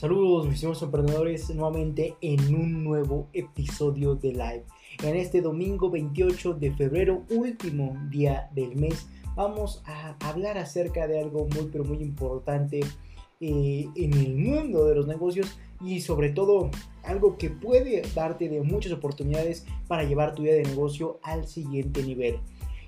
Saludos mis estimados emprendedores nuevamente en un nuevo episodio de live. En este domingo 28 de febrero, último día del mes, vamos a hablar acerca de algo muy pero muy importante eh, en el mundo de los negocios y sobre todo algo que puede darte de muchas oportunidades para llevar tu idea de negocio al siguiente nivel.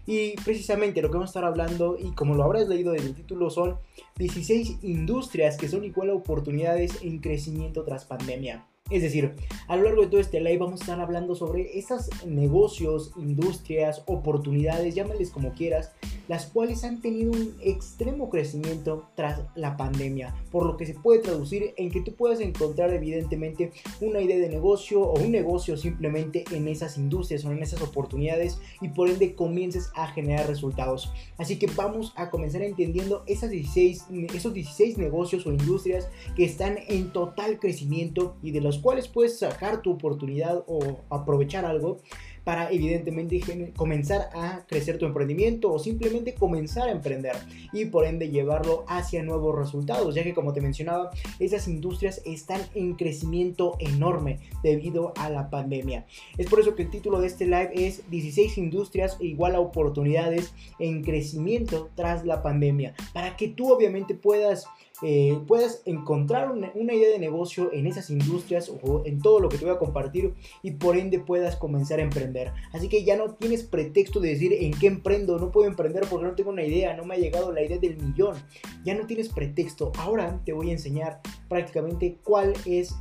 Y precisamente lo que vamos a estar hablando, y como lo habrás leído en el título, son 16 industrias que son igual a oportunidades en crecimiento tras pandemia. Es decir, a lo largo de todo este live vamos a estar hablando sobre estos negocios, industrias, oportunidades, llámales como quieras, las cuales han tenido un extremo crecimiento tras la pandemia, por lo que se puede traducir en que tú puedas encontrar evidentemente una idea de negocio o un negocio simplemente en esas industrias o en esas oportunidades y por ende comiences a generar resultados. Así que vamos a comenzar entendiendo esas 16, esos 16 negocios o industrias que están en total crecimiento y de los cuales puedes sacar tu oportunidad o aprovechar algo para evidentemente comenzar a crecer tu emprendimiento o simplemente comenzar a emprender y por ende llevarlo hacia nuevos resultados, ya que como te mencionaba, esas industrias están en crecimiento enorme debido a la pandemia. Es por eso que el título de este live es 16 industrias igual a oportunidades en crecimiento tras la pandemia, para que tú obviamente puedas eh, puedas encontrar una, idea de negocio en esas industrias o en todo lo que te voy a compartir y por ende puedas comenzar a emprender. Así que ya no tienes pretexto de decir en qué emprendo, no puedo emprender porque no tengo una idea, no me ha llegado la idea del millón. Ya no tienes pretexto. Ahora te voy a enseñar prácticamente cuál es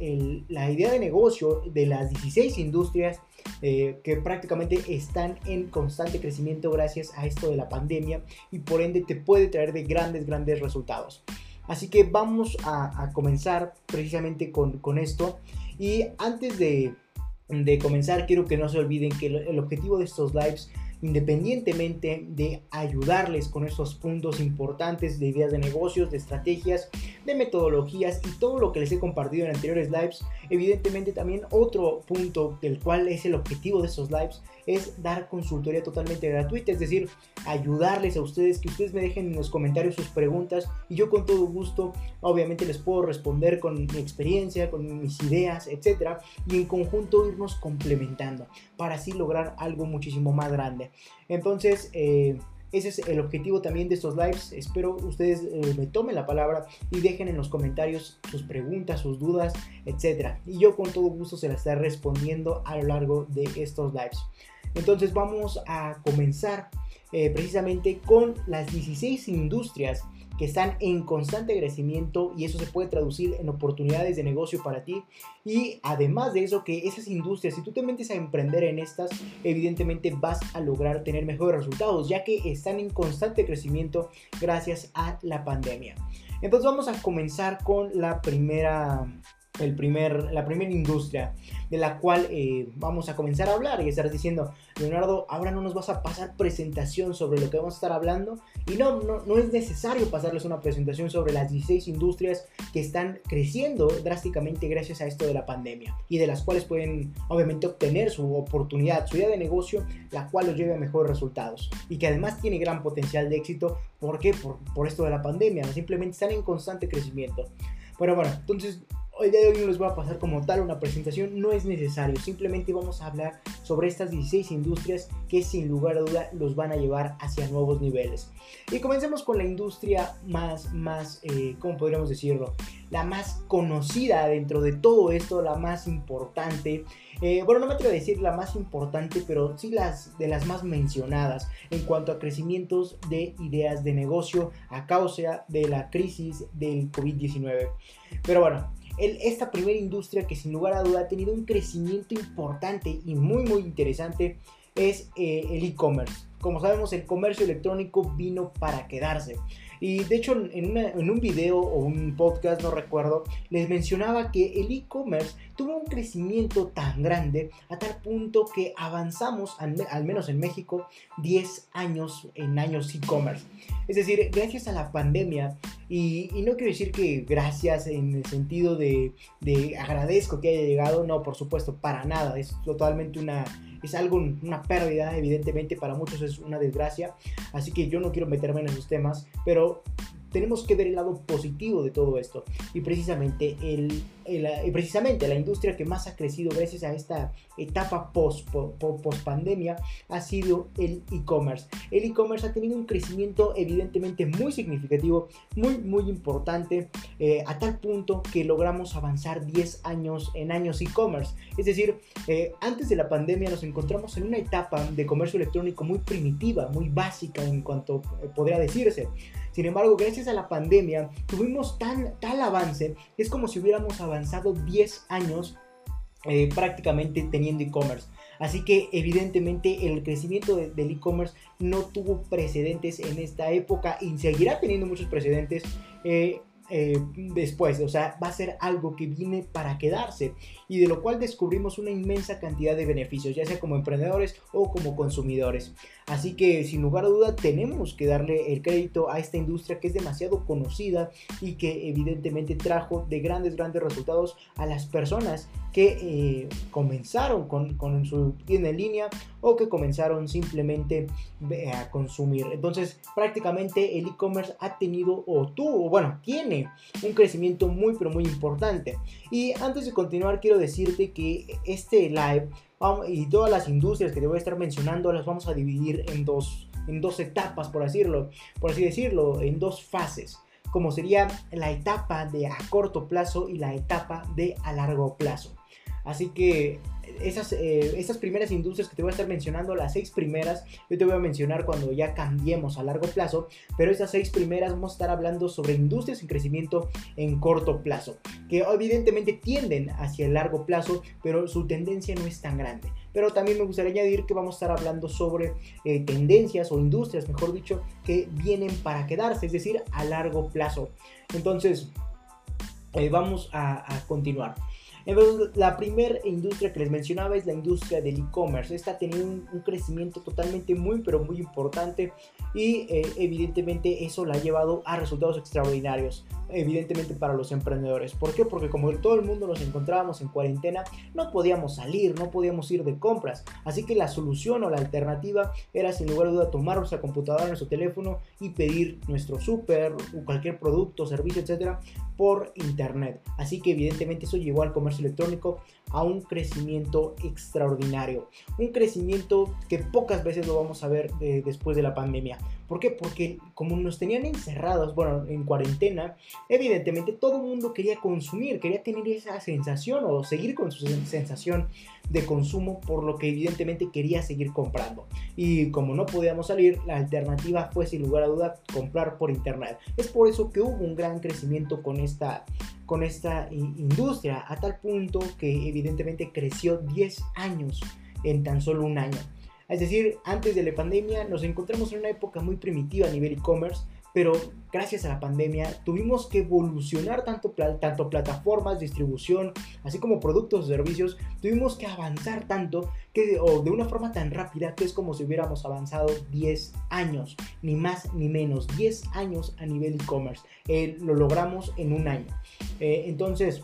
la idea de negocio de las 16 industrias eh, que prácticamente están en constante crecimiento gracias a esto de la pandemia y por ende te puede traer de grandes, grandes resultados. Así que vamos a, comenzar precisamente con, esto. Y antes de, comenzar, quiero que no se olviden que el, objetivo de estos lives independientemente de ayudarles con esos puntos importantes de ideas de negocios, de estrategias, de metodologías y todo lo que les he compartido en anteriores lives, evidentemente también otro punto del cual es el objetivo de estos lives es dar consultoría totalmente gratuita, es decir, ayudarles a ustedes, que ustedes me dejen en los comentarios sus preguntas y yo con todo gusto obviamente les puedo responder con mi experiencia, con mis ideas, etcétera, y en conjunto irnos complementando para así lograr algo muchísimo más grande. Entonces, eh, ese es el objetivo también de estos lives. Espero ustedes eh, me tomen la palabra y dejen en los comentarios sus preguntas, sus dudas, etc. Y yo con todo gusto se las estaré respondiendo a lo largo de estos lives. Entonces vamos a comenzar eh, precisamente con las 16 industrias que están en constante crecimiento y eso se puede traducir en oportunidades de negocio para ti. Y además de eso, que esas industrias, si tú te metes a emprender en estas, evidentemente vas a lograr tener mejores resultados, ya que están en constante crecimiento gracias a la pandemia. Entonces vamos a comenzar con la primera el primer, la primera industria de la cual eh, vamos a comenzar a hablar y estar diciendo, Leonardo, ahora no nos vas a pasar presentación sobre lo que vamos a estar hablando y no, no, no es necesario pasarles una presentación sobre las 16 industrias que están creciendo drásticamente gracias a esto de la pandemia y de las cuales pueden obviamente obtener su oportunidad, su idea de negocio, la cual los lleve a mejores resultados y que además tiene gran potencial de éxito. ¿Por qué? Por, por esto de la pandemia, simplemente están en constante crecimiento. Bueno, bueno, entonces el día de hoy no les voy a pasar como tal una presentación, no es necesario, simplemente vamos a hablar sobre estas 16 industrias que sin lugar a duda los van a llevar hacia nuevos niveles. Y comencemos con la industria más, más, eh, ¿cómo podríamos decirlo? La más conocida dentro de todo esto, la más importante. Eh, bueno, no me atrevo a decir la más importante, pero sí las de las más mencionadas en cuanto a crecimientos de ideas de negocio a causa de la crisis del COVID-19. Pero bueno, esta primera industria que sin lugar a duda ha tenido un crecimiento importante y muy muy interesante es eh, el e-commerce. Como sabemos, el comercio electrónico vino para quedarse. Y de hecho, en, en, un video o un podcast, no recuerdo, les mencionaba que el e-commerce tuvo un crecimiento tan grande a tal punto que avanzamos, al, menos en México, 10 años en años e-commerce. Es decir, gracias a la pandemia, y, no quiero decir que gracias en el sentido de, de agradezco que haya llegado, no, por supuesto, para nada, es totalmente una es algo, una pérdida, evidentemente para muchos es una desgracia, así que yo no quiero meterme en esos temas, pero tenemos que ver el lado positivo de todo esto. Y precisamente, el, precisamente la industria que más ha crecido gracias a esta etapa post, post, pandemia ha sido el e-commerce. El e-commerce ha tenido un crecimiento evidentemente muy significativo, muy, muy importante, eh, a tal punto que logramos avanzar 10 años en años e-commerce. Es decir, eh, antes de la pandemia nos encontramos en una etapa de comercio electrónico muy primitiva, muy básica en cuanto eh, podría decirse. Sin embargo, gracias a la pandemia tuvimos tan, tal avance, es como si hubiéramos avanzado 10 años eh, prácticamente teniendo e-commerce. Así que evidentemente el crecimiento del e-commerce no tuvo precedentes en esta época y seguirá teniendo muchos precedentes. Eh, eh, después, o sea, va a ser algo que viene para quedarse y de lo cual descubrimos una inmensa cantidad de beneficios, ya sea como emprendedores o como consumidores. Así que sin lugar a duda tenemos que darle el crédito a esta industria que es demasiado conocida y que evidentemente trajo de grandes, grandes resultados a las personas que eh, comenzaron con, con, su tienda en línea o que comenzaron simplemente a consumir. Entonces prácticamente el e-commerce ha tenido o tuvo, bueno, tiene un crecimiento muy pero muy importante. Y antes de continuar quiero decirte que este live y todas las industrias que te voy a estar mencionando las vamos a dividir en dos, en dos etapas, por, decirlo, por así decirlo, en dos fases como sería la etapa de a corto plazo y la etapa de a largo plazo. Así que esas, eh, esas primeras industrias que te voy a estar mencionando, las seis primeras, yo te voy a mencionar cuando ya cambiemos a largo plazo, pero esas seis primeras vamos a estar hablando sobre industrias en crecimiento en corto plazo, que evidentemente tienden hacia el largo plazo, pero su tendencia no es tan grande. Pero también me gustaría añadir que vamos a estar hablando sobre eh, tendencias o industrias, mejor dicho, que vienen para quedarse, es decir, a largo plazo. Entonces, eh, vamos a continuar. Entonces, la primera industria que les mencionaba es la industria del e-commerce. Esta ha tenido un, crecimiento totalmente muy, pero muy importante y eh, evidentemente eso la ha llevado a resultados extraordinarios, evidentemente para los emprendedores. ¿Por qué? Porque como todo el mundo nos encontrábamos en cuarentena, no podíamos salir, no podíamos ir de compras. Así que la solución o la alternativa era sin lugar a duda tomar nuestra computadora, nuestro teléfono y pedir nuestro súper cualquier producto, servicio, etcétera, por internet. Así que evidentemente eso llevó al comercio electrónico a un crecimiento extraordinario. Un crecimiento que pocas veces lo vamos a ver después de la pandemia. ¿Por qué? Porque como nos tenían encerrados, bueno, en cuarentena, evidentemente todo el mundo quería consumir, quería tener esa sensación o seguir con su sensación de consumo, por lo que evidentemente quería seguir comprando. Y como no podíamos salir, la alternativa fue sin lugar a duda comprar por internet. Es por eso que hubo un gran crecimiento con esta, con esta industria, a tal punto que evidentemente creció 10 años en tan solo un año. Es decir, antes de la pandemia nos encontramos en una época muy primitiva a nivel e-commerce, pero gracias a la pandemia tuvimos que evolucionar tanto, tanto plataformas, distribución, así como productos o servicios, tuvimos que avanzar tanto que, o de una forma tan rápida que es como si hubiéramos avanzado 10 años, ni más ni menos, 10 años a nivel e-commerce. Eh, lo logramos en un año. Eh, entonces,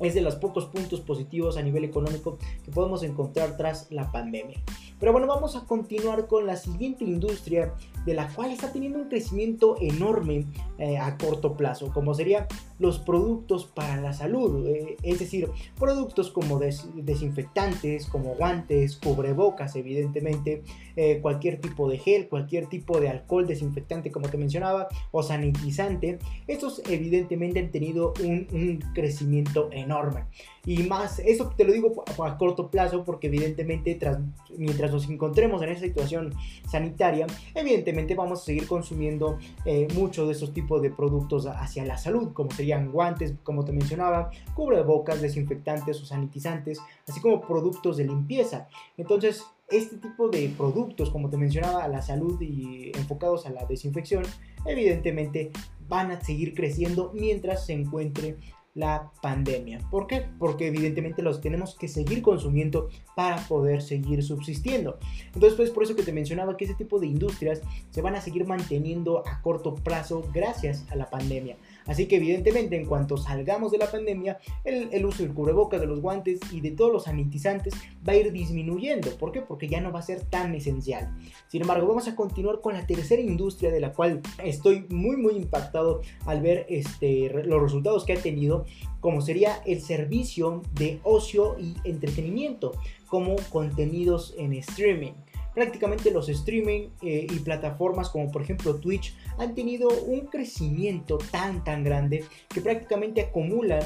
es de los pocos puntos positivos a nivel económico que podemos encontrar tras la pandemia. Pero bueno, vamos a continuar con la siguiente industria de la cual está teniendo un crecimiento enorme eh, a corto plazo, como serían los productos para la salud, eh, es decir, productos como desinfectantes, como guantes, cubrebocas, evidentemente, eh, cualquier tipo de gel, cualquier tipo de alcohol desinfectante, como te mencionaba, o sanitizante, estos evidentemente han tenido un, crecimiento enorme. Y más, eso te lo digo a, corto plazo porque evidentemente tras, mientras nos encontremos en esa situación sanitaria, evidentemente vamos a seguir consumiendo eh, muchos de esos tipos de productos hacia la salud, como guantes, como te mencionaba, cubrebocas, desinfectantes o sanitizantes, así como productos de limpieza. Entonces, este tipo de productos, como te mencionaba, a la salud y enfocados a la desinfección, evidentemente van a seguir creciendo mientras se encuentre la pandemia. ¿Por qué? Porque evidentemente los tenemos que seguir consumiendo para poder seguir subsistiendo. Entonces, pues por eso que te mencionaba que ese tipo de industrias se van a seguir manteniendo a corto plazo gracias a la pandemia. Así que evidentemente en cuanto salgamos de la pandemia, el, uso del cubrebocas, de los guantes y de todos los sanitizantes va a ir disminuyendo. ¿Por qué? Porque ya no va a ser tan esencial. Sin embargo, vamos a continuar con la tercera industria de la cual estoy muy muy impactado al ver este, los resultados que ha tenido, como sería el servicio de ocio y entretenimiento, como contenidos en streaming prácticamente los streaming eh, y plataformas como por ejemplo Twitch han tenido un crecimiento tan tan grande que prácticamente acumulan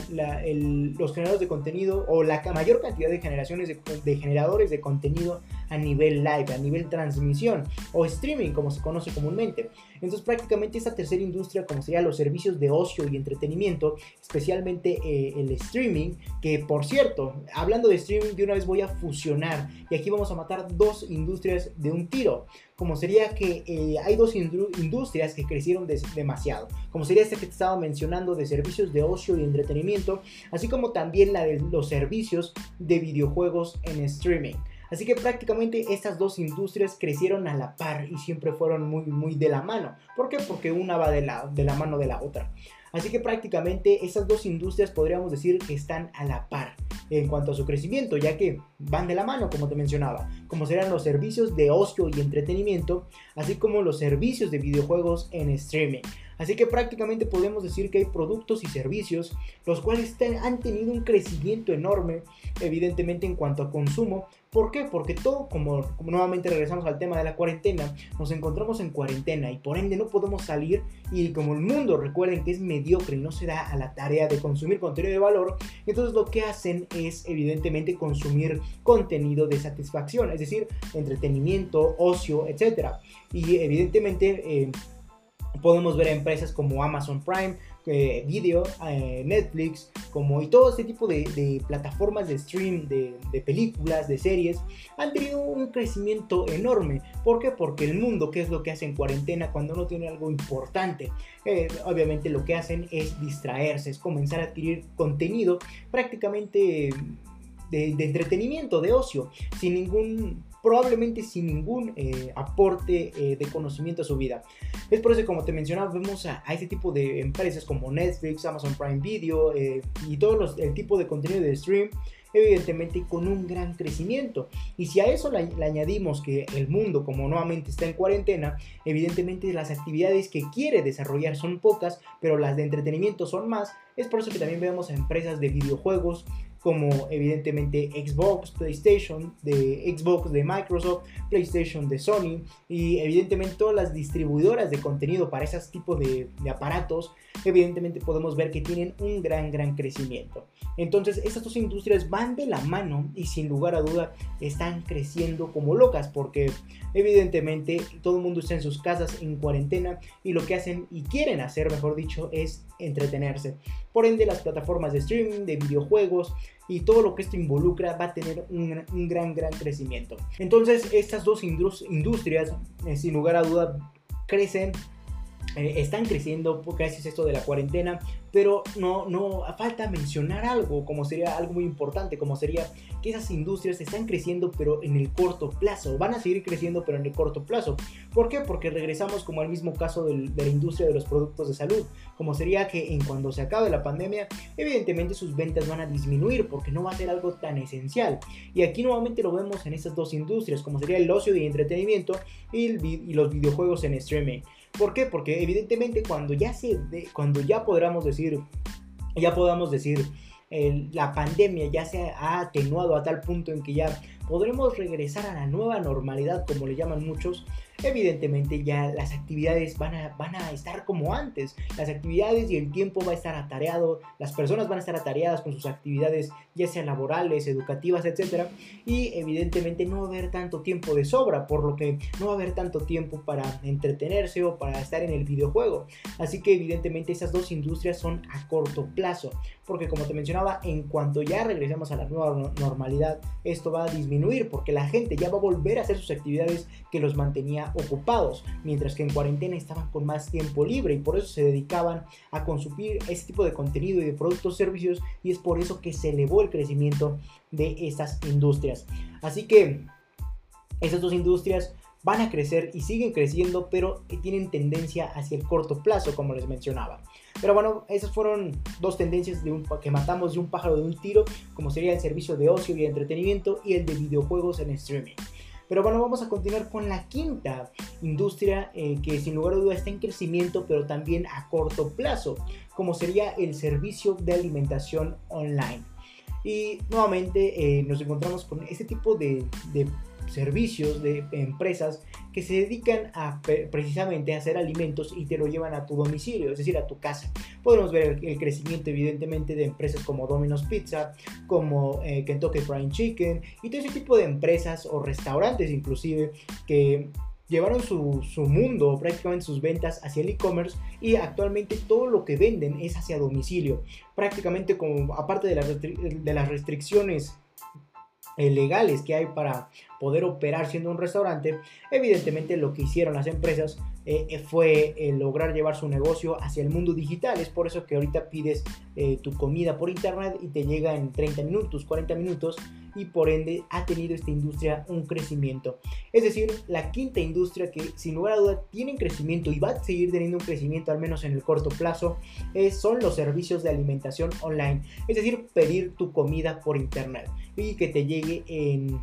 los generadores de contenido o la mayor cantidad de generaciones de, generadores de contenido a nivel live, a nivel transmisión o streaming como se conoce comúnmente. Entonces prácticamente esta tercera industria como sería los servicios de ocio y entretenimiento, especialmente eh, el streaming, que por cierto, hablando de streaming de una vez voy a fusionar y aquí vamos a matar dos industrias de un tiro, como sería que eh, hay dos industrias que crecieron demasiado, como sería esta que te estaba mencionando de servicios de ocio y entretenimiento, así como también la de los servicios de videojuegos en streaming. Así que prácticamente estas dos industrias crecieron a la par y siempre fueron muy, muy de la mano. ¿Por qué? Porque una va de la, de la mano de la otra. Así que prácticamente estas dos industrias podríamos decir que están a la par en cuanto a su crecimiento, ya que van de la mano, como te mencionaba, como serán los servicios de ocio y entretenimiento, así como los servicios de videojuegos en streaming. Así que prácticamente podemos decir que hay productos y servicios los cuales han tenido un crecimiento enorme, evidentemente en cuanto a consumo. ¿Por qué? Porque todo, como, nuevamente regresamos al tema de la cuarentena, nos encontramos en cuarentena y por ende no podemos salir y como el mundo recuerden que es mediocre no se da a la tarea de consumir contenido de valor, entonces lo que hacen es evidentemente consumir contenido de satisfacción, es decir, entretenimiento, ocio, etc. Y evidentemente... Eh, podemos ver empresas como Amazon Prime, eh, Video, eh, Netflix, como y todo este tipo de, plataformas de stream, de, películas, de series, han tenido un crecimiento enorme. ¿Por qué? Porque el mundo, ¿qué es lo que hace en cuarentena cuando no tiene algo importante? Eh, obviamente lo que hacen es distraerse, es comenzar a adquirir contenido prácticamente de, de entretenimiento, de ocio, sin ningún probablemente sin ningún eh, aporte eh, de conocimiento a su vida. Es por eso que como te mencionaba, vemos a, este tipo de empresas como Netflix, Amazon Prime Video eh, y todo el tipo de contenido de stream evidentemente con un gran crecimiento. Y si a eso le, añadimos que el mundo, como nuevamente está en cuarentena, evidentemente las actividades que quiere desarrollar son pocas, pero las de entretenimiento son más, es por eso que también vemos a empresas de videojuegos como evidentemente Xbox, PlayStation, de Xbox de Microsoft, PlayStation de Sony y evidentemente todas las distribuidoras de contenido para esos tipos de, de aparatos, evidentemente podemos ver que tienen un gran, gran crecimiento. Entonces, estas dos industrias van de la mano y sin lugar a duda están creciendo como locas porque evidentemente todo el mundo está en sus casas en cuarentena y lo que hacen y quieren hacer, mejor dicho, es entretenerse. Por ende, las plataformas de streaming, de videojuegos y todo lo que esto involucra va a tener un, gran, gran crecimiento. Entonces, estas dos industrias, eh, sin lugar a duda, crecen eh, están creciendo gracias a esto de la cuarentena, pero no, no falta mencionar algo, como sería algo muy importante, como sería que esas industrias están creciendo, pero en el corto plazo, van a seguir creciendo, pero en el corto plazo. ¿Por qué? Porque regresamos como al mismo caso de la industria de los productos de salud, como sería que en cuando se acabe la pandemia, evidentemente sus ventas van a disminuir, porque no va a ser algo tan esencial. Y aquí nuevamente lo vemos en estas dos industrias, como sería el ocio y entretenimiento y, y los videojuegos en streaming. ¿Por qué? Porque evidentemente cuando ya se cuando ya podamos decir, ya podamos decir, la pandemia ya se ha atenuado a tal punto en que ya podremos regresar a la nueva normalidad, como le llaman muchos, evidentemente ya las actividades van a, van a estar como antes. Las actividades y el tiempo va a estar atareado, las personas van a estar atareadas con sus actividades, ya sean laborales, educativas, etc. Y evidentemente no va a haber tanto tiempo de sobra, por lo que no va a haber tanto tiempo para entretenerse o para estar en el videojuego. Así que evidentemente esas dos industrias son a corto plazo, porque como te mencionaba, en cuanto ya regresemos a la nueva normalidad, esto va a disminuir, porque la gente ya va a volver a hacer sus actividades que los mantenía ocupados, mientras que en cuarentena estaban con más tiempo libre y por eso se dedicaban a consumir ese tipo de contenido y de productos servicios y es por eso que se elevó el crecimiento de estas industrias. Así que esas dos industrias van a crecer y siguen creciendo, pero tienen tendencia hacia el corto plazo, como les mencionaba. Pero bueno, esas fueron dos tendencias de un, que matamos de un pájaro de un tiro, como sería el servicio de ocio y entretenimiento y el de videojuegos en streaming. Pero bueno, vamos a continuar con la quinta industria eh, que sin lugar a duda está en crecimiento, pero también a corto plazo, como sería el servicio de alimentación online. Y nuevamente eh, nos encontramos con este tipo de, de servicios de empresas que se dedican a precisamente a hacer alimentos y te lo llevan a tu domicilio, es decir, a tu casa. Podemos ver el, crecimiento evidentemente de empresas como Domino's Pizza, como eh, Kentucky Fried Chicken y todo ese tipo de empresas o restaurantes inclusive que llevaron su, su, mundo, prácticamente sus ventas hacia el e-commerce y actualmente todo lo que venden es hacia domicilio. Prácticamente como aparte de, de las restricciones eh, legales que hay para poder operar siendo un restaurante, evidentemente lo que hicieron las empresas eh, eh, fue lograr llevar su negocio hacia el mundo digital. Es por eso que ahorita pides tu comida por internet y te llega en 30 minutos, 40 minutos y por ende ha tenido esta industria un crecimiento. Es decir, la quinta industria que sin lugar a duda tiene crecimiento y va a seguir teniendo un crecimiento al menos en el corto plazo son los servicios de alimentación online. Es decir, pedir tu comida por internet y que te llegue en,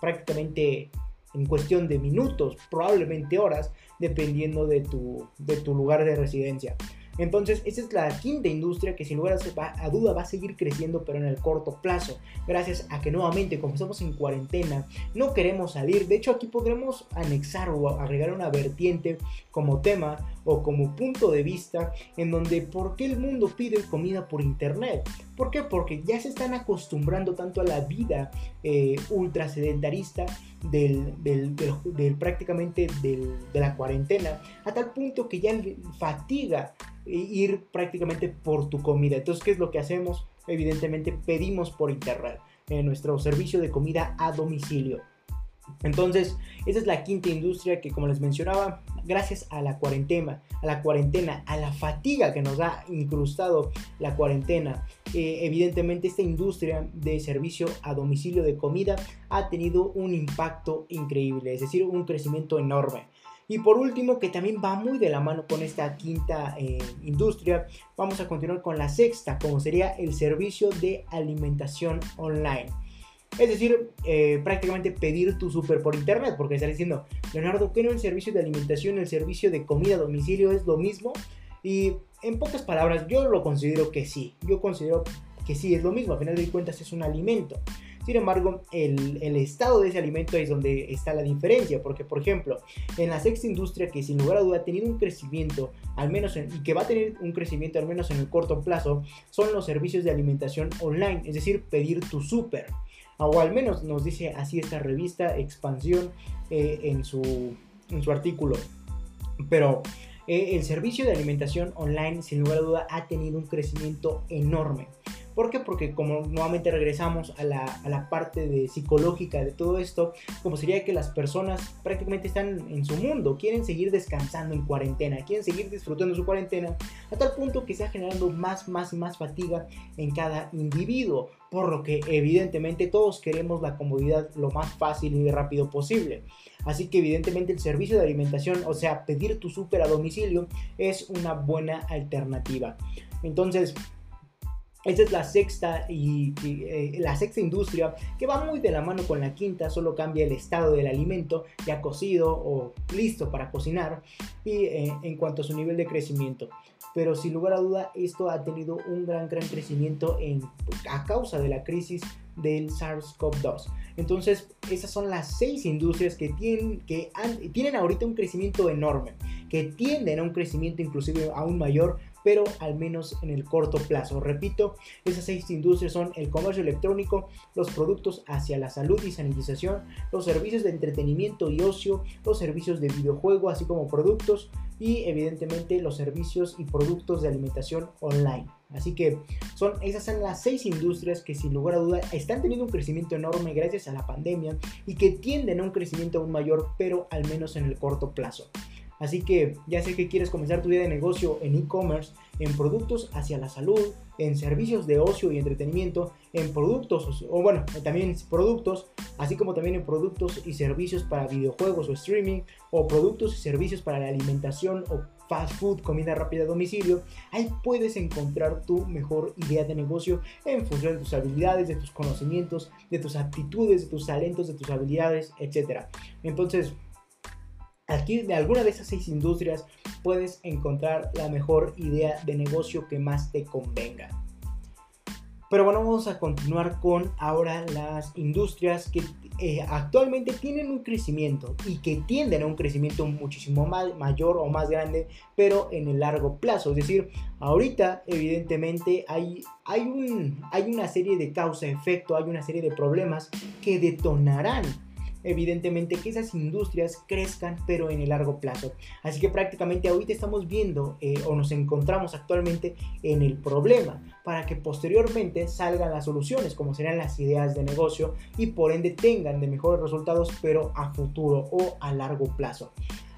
prácticamente en cuestión de minutos, probablemente horas, dependiendo de tu, de tu lugar de residencia. Entonces, esa es la quinta industria que sin lugar a duda va a seguir creciendo, pero en el corto plazo, gracias a que nuevamente, como estamos en cuarentena, no queremos salir. De hecho, aquí podremos anexar o agregar una vertiente como tema o como punto de vista en donde por qué el mundo pide comida por internet. ¿Por qué? Porque ya se están acostumbrando tanto a la vida eh, ultra sedentarista del, prácticamente de la cuarentena, a tal punto que ya fatiga ir prácticamente por tu comida. Entonces, ¿qué es lo que hacemos? Evidentemente pedimos por internet en nuestro servicio de comida a domicilio. Entonces, esa es la quinta industria que, como les mencionaba, gracias a la cuarentena, a la cuarentena, a la fatiga que nos ha incrustado la cuarentena, eh, evidentemente esta industria de servicio a domicilio de comida ha tenido un impacto increíble, es decir, un crecimiento enorme. Y por último, que también va muy de la mano con esta quinta eh, industria, vamos a continuar con la sexta, como sería el servicio de alimentación online. Es decir, eh, prácticamente pedir tu súper por internet, porque está diciendo, Leonardo, ¿qué no el servicio de alimentación, el servicio de comida a domicilio es lo mismo? Y en pocas palabras, yo lo considero que sí. Yo considero que sí, es lo mismo. A final de cuentas es un alimento. Sin embargo, el, estado de ese alimento es donde está la diferencia, porque por ejemplo, en la sexta industria que sin lugar a duda ha tenido un crecimiento, al menos y que va a tener un crecimiento al menos en el corto plazo, son los servicios de alimentación online, es decir, pedir tu súper o al menos nos dice así esta revista Expansión eh, en, su, en, su, artículo. Pero eh, el servicio de alimentación online, sin lugar a duda, ha tenido un crecimiento enorme. ¿Por qué? Porque como nuevamente regresamos a la, a la, parte de psicológica de todo esto, como sería que las personas prácticamente están en su mundo, quieren seguir descansando en cuarentena, quieren seguir disfrutando su cuarentena, a tal punto que está generando más, más y más fatiga en cada individuo, por lo que evidentemente todos queremos la comodidad lo más fácil y rápido posible. Así que evidentemente el servicio de alimentación, o sea, pedir tu súper a domicilio, es una buena alternativa. Entonces, esta es la sexta y, eh, la sexta industria que va muy de la mano con la quinta, solo cambia el estado del alimento ya cocido o listo para cocinar y eh, en cuanto a su nivel de crecimiento. Pero sin lugar a duda esto ha tenido un gran gran crecimiento en, a causa de la crisis del SARS-CoV-2. Entonces, esas son las seis industrias que tienen, que tienen ahorita un crecimiento enorme, que tienden a un crecimiento inclusive aún mayor pero al menos en el corto plazo. Repito, esas seis industrias son el comercio electrónico, los productos hacia la salud y sanitización, los servicios de entretenimiento y ocio, los servicios de videojuego, así como productos y evidentemente los servicios y productos de alimentación online. Así que son, esas son las seis industrias que sin lugar a duda están teniendo un crecimiento enorme gracias a la pandemia y que tienden a un crecimiento aún mayor, pero al menos en el corto plazo. Así que ya sé que quieres comenzar tu vida de negocio en e-commerce, en productos hacia la salud, en servicios de ocio y entretenimiento, en productos, o bueno, también productos, así como también en productos y servicios para videojuegos o streaming, o productos y servicios para la alimentación o fast food, comida rápida a domicilio, ahí puedes encontrar tu mejor idea de negocio en función de tus habilidades, de tus conocimientos, de tus aptitudes, de tus talentos, de tus habilidades, etc. Entonces, aquí de alguna de esas seis industrias puedes encontrar la mejor idea de negocio que más te convenga. Pero bueno, vamos a continuar con ahora las industrias que eh, actualmente tienen un crecimiento y que tienden a un crecimiento muchísimo más, mayor o más grande, pero en el largo plazo. Es decir, ahorita evidentemente hay, hay, un, hay una serie de causa-efecto, hay una serie de problemas que detonarán evidentemente que esas industrias crezcan pero en el largo plazo. Así que prácticamente ahorita estamos viendo eh, o nos encontramos actualmente en el problema para que posteriormente salgan las soluciones como serán las ideas de negocio y por ende tengan de mejores resultados pero a futuro o a largo plazo.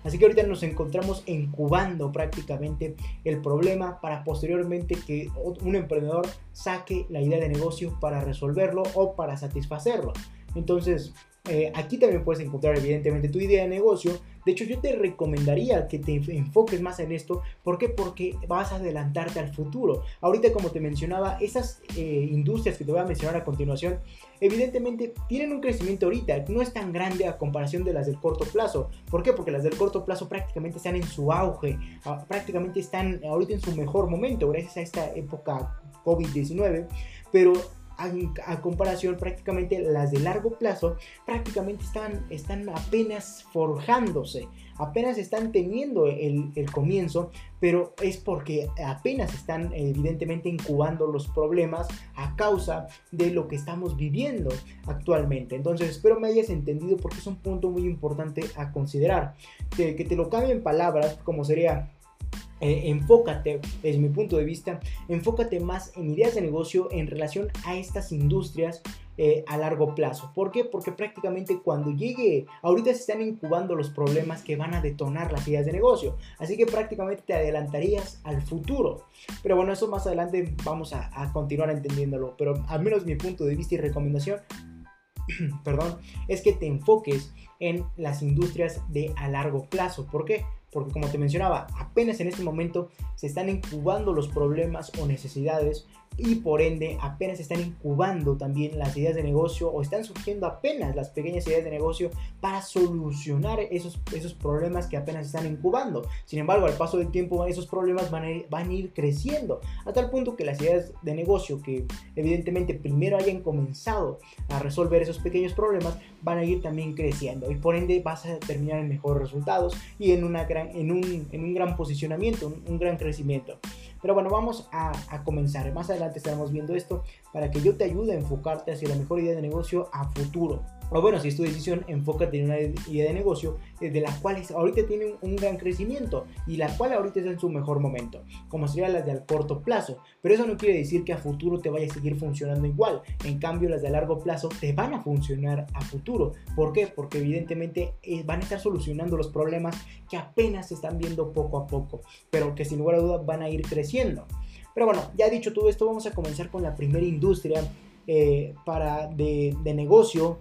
Así que ahorita nos encontramos incubando prácticamente el problema para posteriormente que un emprendedor saque la idea de negocio para resolverlo o para satisfacerlo. Entonces, eh, aquí también puedes encontrar evidentemente tu idea de negocio. De hecho, yo te recomendaría que te enfoques más en esto. ¿Por qué? Porque vas a adelantarte al futuro. Ahorita, como te mencionaba, esas eh, industrias que te voy a mencionar a continuación, evidentemente tienen un crecimiento ahorita. No es tan grande a comparación de las del corto plazo. ¿Por qué? Porque las del corto plazo prácticamente están en su auge. Ah, prácticamente están ahorita en su mejor momento gracias a esta época COVID-19. Pero a, comparación prácticamente las de largo plazo prácticamente están, están apenas forjándose, apenas están teniendo el, el, comienzo, pero es porque apenas están evidentemente incubando los problemas a causa de lo que estamos viviendo actualmente. Entonces espero me hayas entendido porque es un punto muy importante a considerar. Que, que te lo cambie en palabras como sería eh, enfócate, desde mi punto de vista, enfócate más en ideas de negocio en relación a estas industrias eh, a largo plazo. ¿Por qué? Porque prácticamente cuando llegue, ahorita se están incubando los problemas que van a detonar las ideas de negocio. Así que prácticamente te adelantarías al futuro. Pero bueno, eso más adelante vamos a, continuar entendiéndolo. Pero al menos mi punto de vista y recomendación, perdón, es que te enfoques en las industrias de a largo plazo. ¿Por qué? Porque como te mencionaba, apenas en este momento se están incubando los problemas o necesidades y por ende apenas están incubando también las ideas de negocio o están surgiendo apenas las pequeñas ideas de negocio para solucionar esos, esos problemas que apenas están incubando. Sin embargo, al paso del tiempo esos problemas van a, ir, van ir creciendo a tal punto que las ideas de negocio que evidentemente primero hayan comenzado a resolver esos pequeños problemas van a ir también creciendo y por ende vas a terminar en mejores resultados y en, una gran, en, un, en un gran posicionamiento, un gran crecimiento. Pero bueno, vamos a, comenzar. Más adelante estaremos viendo esto para que yo te ayude a enfocarte hacia la mejor idea de negocio a futuro. O bueno, si es tu decisión, enfócate en una idea de negocio de las cuales ahorita tienen un gran crecimiento y la cual ahorita es en su mejor momento, como serían las de al corto plazo. Pero eso no quiere decir que a futuro te vaya a seguir funcionando igual. En cambio, las de largo plazo te van a funcionar a futuro. ¿Por qué? Porque evidentemente eh, van a estar solucionando los problemas que apenas se están viendo poco a poco, pero que sin lugar a dudas van a ir creciendo. Pero bueno, ya dicho todo esto, vamos a comenzar con la primera industria eh, para de, negocio,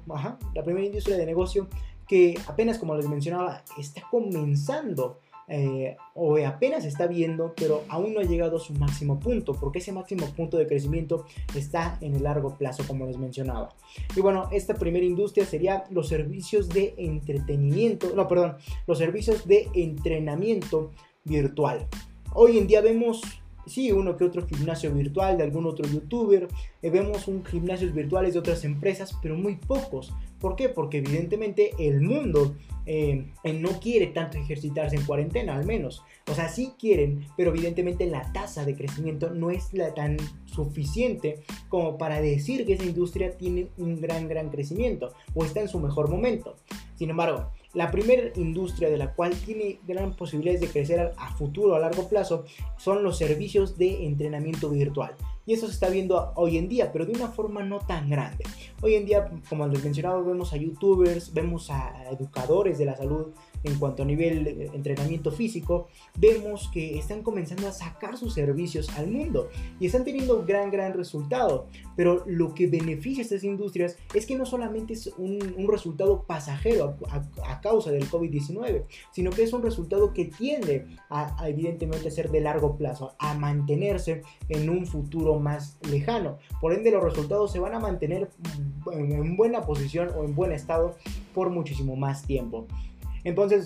la primera industria de negocio que apenas como les mencionaba está comenzando eh, o apenas está viendo, pero aún no ha llegado a su máximo punto, porque ese máximo punto de crecimiento está en el largo plazo, como les mencionaba. Y bueno, esta primera industria sería los servicios de entretenimiento, no, perdón, los servicios de entrenamiento virtual. Hoy en día vemos sí, uno que otro gimnasio virtual de algún otro youtuber, eh, vemos un gimnasios virtuales de otras empresas, pero muy pocos. ¿Por qué? Porque evidentemente el mundo eh, no quiere tanto ejercitarse en cuarentena, al menos. O sea, sí quieren, pero evidentemente la tasa de crecimiento no es la tan suficiente como para decir que esa industria tiene un gran, gran crecimiento o está en su mejor momento. Sin embargo, la primera industria de la cual tiene gran posibilidades de crecer a futuro, a largo plazo, son los servicios de entrenamiento virtual. Y eso se está viendo hoy en día, pero de una forma no tan grande. Hoy en día, como les mencionaba, vemos a youtubers, vemos a educadores de la salud, en cuanto a nivel de entrenamiento físico, vemos que están comenzando a sacar sus servicios al mundo y están teniendo gran, gran resultado. Pero lo que beneficia a estas industrias es que no solamente es un, resultado pasajero a, causa del COVID-19, sino que es un resultado que tiende a, a evidentemente ser de largo plazo, a mantenerse en un futuro más lejano. Por ende, los resultados se van a mantener en buena posición o en buen estado por muchísimo más tiempo. Entonces,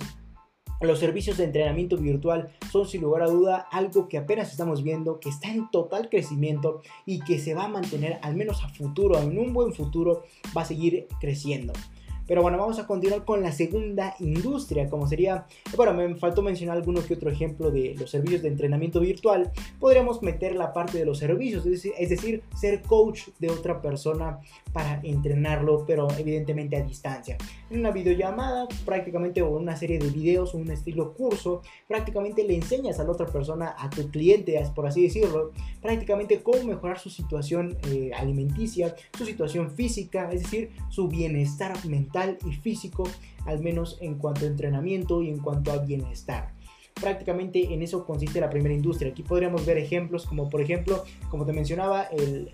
los servicios de entrenamiento virtual son sin lugar a duda algo que apenas estamos viendo, que está en total crecimiento y que se va a mantener al menos a futuro, en un buen futuro, va a seguir creciendo. Pero bueno, vamos a continuar con la segunda industria, como sería, bueno, me faltó mencionar alguno que otro ejemplo de los servicios de entrenamiento virtual. Podríamos meter la parte de los servicios, es decir, ser coach de otra persona para entrenarlo, pero evidentemente a distancia. En una videollamada, prácticamente, o una serie de videos, un estilo curso, prácticamente le enseñas a la otra persona, a tu cliente, por así decirlo, prácticamente cómo mejorar su situación eh, alimenticia, su situación física, es decir, su bienestar mental y físico, al menos en cuanto a entrenamiento y en cuanto a bienestar. Prácticamente en eso consiste la primera industria. Aquí podríamos ver ejemplos como por ejemplo, como te mencionaba,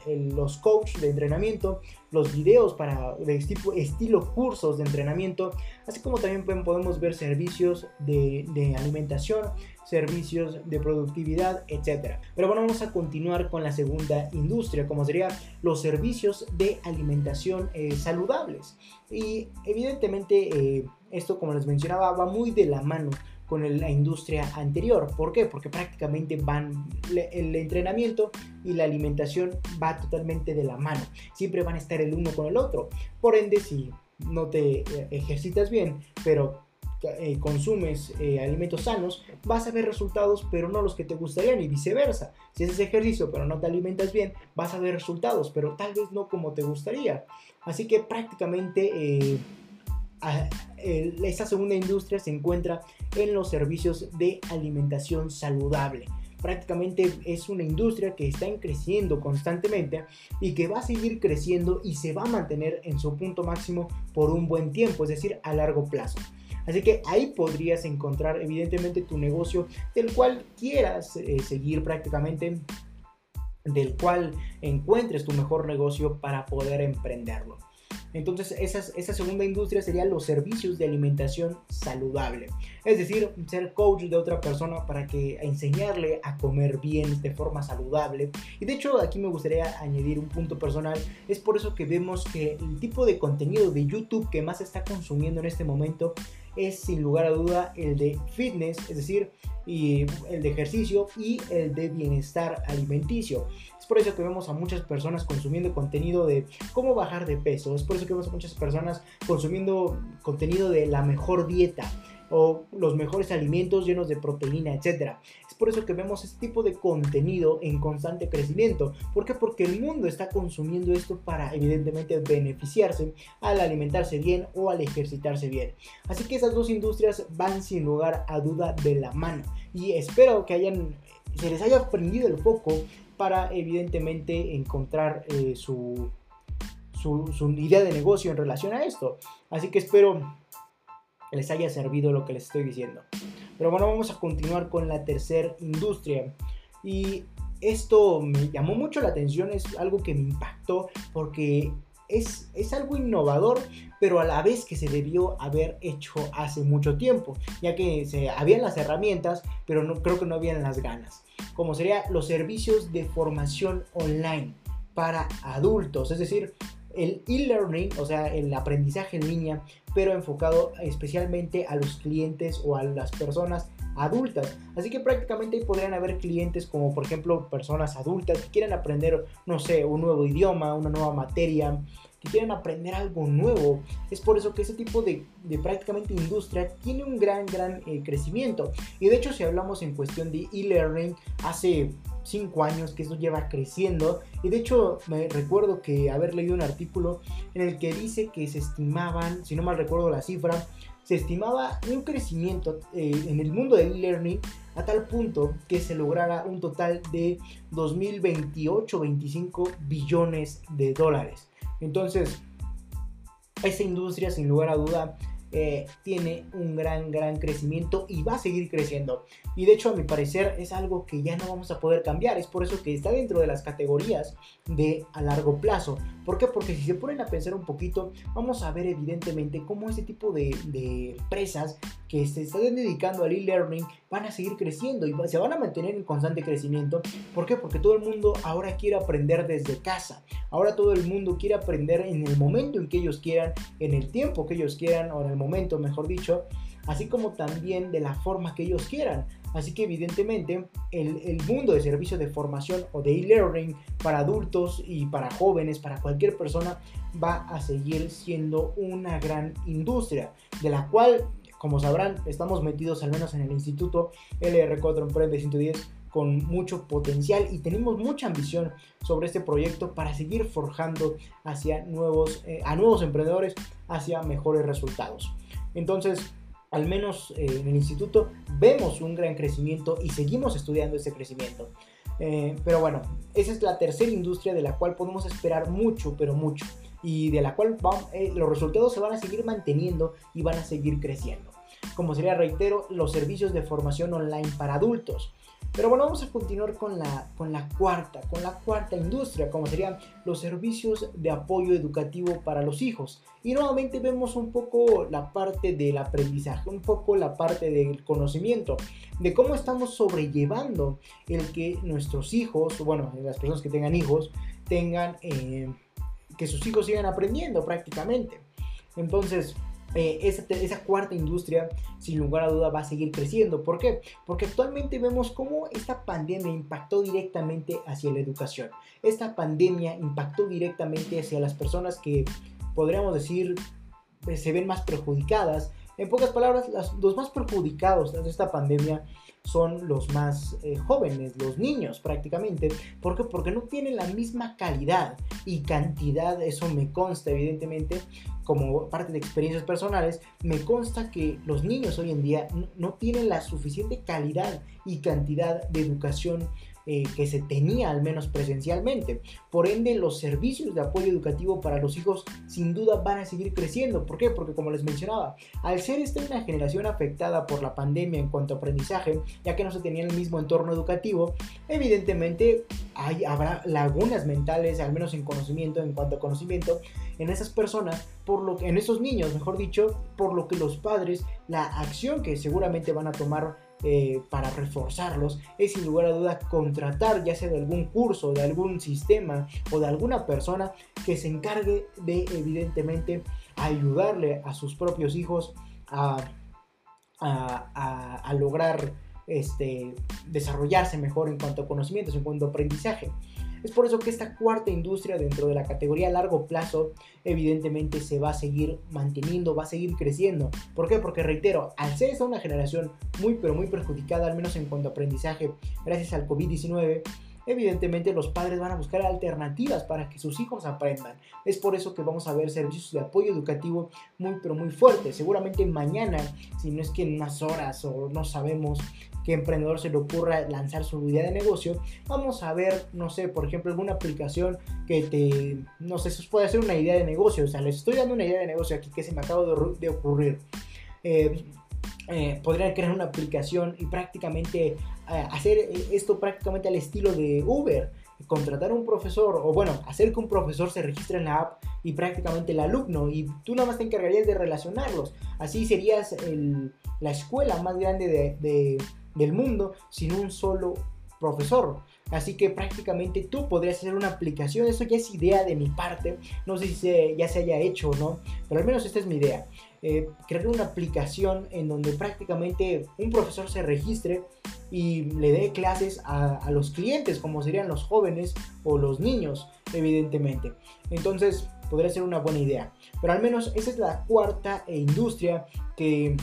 los coaches de entrenamiento, los videos para de tipo, estilo cursos de entrenamiento, así como también podemos ver servicios de, de alimentación, servicios de productividad, etc. Pero bueno, vamos a continuar con la segunda industria, como sería los servicios de alimentación eh, saludables. Y evidentemente eh, esto, como les mencionaba, va muy de la mano con la industria anterior. ¿Por qué? Porque prácticamente van el entrenamiento y la alimentación va totalmente de la mano. Siempre van a estar el uno con el otro. Por ende, si no te eh, ejercitas bien, pero eh, consumes eh, alimentos sanos, vas a ver resultados, pero no los que te gustarían y viceversa. Si haces ejercicio, pero no te alimentas bien, vas a ver resultados, pero tal vez no como te gustaría. Así que prácticamente eh, esta segunda industria se encuentra en los servicios de alimentación saludable prácticamente es una industria que está creciendo constantemente y que va a seguir creciendo y se va a mantener en su punto máximo por un buen tiempo, es decir, a largo plazo. Así que ahí podrías encontrar evidentemente tu negocio del cual quieras eh, seguir prácticamente, del cual encuentres tu mejor negocio para poder emprenderlo. Entonces esa, segunda industria sería los servicios de alimentación saludable. Es decir, ser coach de otra persona para que enseñarle a comer bien de forma saludable. Y de hecho aquí me gustaría añadir un punto personal. Es por eso que vemos que el tipo de contenido de YouTube que más está consumiendo en este momento es sin lugar a duda el de fitness, es decir, el de ejercicio y el de bienestar alimenticio. Es por eso que vemos a muchas personas consumiendo contenido de cómo bajar de peso. Es por eso que vemos a muchas personas consumiendo contenido de la mejor dieta o los mejores alimentos llenos de proteína, etc. Es por eso que vemos este tipo de contenido en constante crecimiento. ¿Por qué? Porque el mundo está consumiendo esto para evidentemente beneficiarse al alimentarse bien o al ejercitarse bien. Así que esas dos industrias van sin lugar a duda de la mano. Y espero que hayan, se les haya prendido el foco para evidentemente encontrar eh, su, su, su idea de negocio en relación a esto. Así que espero les haya servido lo que les estoy diciendo. Pero bueno, vamos a continuar con la tercera industria. Y esto me llamó mucho la atención, es algo que me impactó porque es, es, algo innovador, pero a la vez que se debió haber hecho hace mucho tiempo, ya que se, habían las herramientas, pero no, creo que no habían las ganas, como serían los servicios de formación online para adultos, es decir, el e-learning, o sea, el aprendizaje en línea, pero enfocado especialmente a los clientes o a las personas adultas. Así que prácticamente podrían haber clientes como por ejemplo personas adultas que quieren aprender, no sé, un nuevo idioma, una nueva materia, que quieren aprender algo nuevo. Es por eso que ese tipo de, prácticamente industria tiene un gran, gran eh, crecimiento. Y de hecho si hablamos en cuestión de e-learning, hace 5 años que esto lleva creciendo y de hecho me recuerdo que haber leído un artículo en el que dice que se estimaban, si no mal recuerdo la cifra, se estimaba un crecimiento eh, en el mundo del e-learning a tal punto que se lograra un total de 2028-25 billones de dólares. Entonces, esa industria sin lugar a duda eh, tiene un gran, gran crecimiento y va a seguir creciendo. Y de hecho, a mi parecer, es algo que ya no vamos a poder cambiar. Es por eso que está dentro de las categorías de a largo plazo. ¿Por qué? Porque si se ponen a pensar un poquito, vamos a ver evidentemente cómo este tipo de, de empresas que se están dedicando al e-learning van a seguir creciendo y se van a mantener en constante crecimiento. ¿Por qué? Porque todo el mundo ahora quiere aprender desde casa. Ahora todo el mundo quiere aprender en el momento en que ellos quieran, en el tiempo que ellos quieran, o en el momento, mejor dicho, así como también de la forma que ellos quieran. Así que evidentemente el, el mundo de servicios de formación o de e-learning para adultos y para jóvenes, para cualquier persona, va a seguir siendo una gran industria, de la cual como sabrán, estamos metidos al menos en el Instituto LR4 Emprende 110 con mucho potencial y tenemos mucha ambición sobre este proyecto para seguir forjando hacia nuevos, eh, a nuevos emprendedores hacia mejores resultados. Entonces, al menos eh, en el instituto vemos un gran crecimiento y seguimos estudiando ese crecimiento. Eh, pero bueno, esa es la tercera industria de la cual podemos esperar mucho, pero mucho. Y de la cual los resultados se van a seguir manteniendo y van a seguir creciendo como sería, reitero, los servicios de formación online para adultos. Pero bueno, vamos a continuar con la, con la cuarta, con la cuarta industria, como serían los servicios de apoyo educativo para los hijos. Y nuevamente vemos un poco la parte del aprendizaje, un poco la parte del conocimiento, de cómo estamos sobrellevando el que nuestros hijos, bueno, las personas que tengan hijos, tengan, eh, que sus hijos sigan aprendiendo prácticamente. Entonces, eh, esa, cuarta industria, sin lugar a duda, va a seguir creciendo. ¿Por qué? Porque actualmente vemos cómo esta pandemia impactó directamente hacia la educación. Esta pandemia impactó directamente hacia las personas que, podríamos decir, pues, se ven más perjudicadas. En pocas palabras, los más perjudicados de esta pandemia son los más eh, jóvenes, los niños prácticamente. ¿Por qué? Porque no tienen la misma calidad y cantidad, eso me consta evidentemente, como parte de experiencias personales, me consta que los niños hoy en día no tienen la suficiente calidad y cantidad de educación eh, que se tenía al menos presencialmente. Por ende, los servicios de apoyo educativo para los hijos sin duda van a seguir creciendo. ¿Por qué? Porque como les mencionaba, al ser esta una generación afectada por la pandemia en cuanto a aprendizaje, ya que no se tenía el mismo entorno educativo, evidentemente hay, habrá lagunas mentales, al menos en conocimiento, en cuanto a conocimiento, en esas personas, por lo que, en esos niños, mejor dicho, por lo que los padres, la acción que seguramente van a tomar eh, para reforzarlos es sin lugar a duda contratar ya sea de algún curso, de algún sistema o de alguna persona que se encargue de evidentemente ayudarle a sus propios hijos a, a lograr este, desarrollarse mejor en cuanto a conocimientos, en cuanto a aprendizaje. Es por eso que esta cuarta industria dentro de la categoría a largo plazo evidentemente se va a seguir manteniendo, va a seguir creciendo. ¿Por qué? Porque reitero, al ser esta una generación muy pero muy perjudicada, al menos en cuanto a aprendizaje, gracias al COVID-19, evidentemente los padres van a buscar alternativas para que sus hijos aprendan. Es por eso que vamos a ver servicios de apoyo educativo muy pero muy fuertes. Seguramente mañana, si no es que en unas horas o no sabemos, que emprendedor se le ocurra lanzar su idea de negocio, vamos a ver, no sé, por ejemplo, alguna aplicación que te, no sé, eso puede ser una idea de negocio, o sea, les estoy dando una idea de negocio aquí que se me acaba de, ocurrir. Eh, eh, podrían crear una aplicación y prácticamente eh, hacer esto prácticamente al estilo de Uber contratar un profesor o bueno, hacer que un profesor se registre en la app y prácticamente el alumno y tú nada más te encargarías de relacionarlos. Así serías la escuela más grande de, del mundo sin un solo profesor. Así que prácticamente tú podrías hacer una aplicación. Eso ya es idea de mi parte. No sé si ya se haya hecho o no. Pero al menos esta es mi idea. Eh, crear una aplicación en donde prácticamente un profesor se registre y le dé clases a, a los clientes, como serían los jóvenes o los niños, evidentemente. Entonces podría ser una buena idea. Pero al menos esa es la cuarta industria que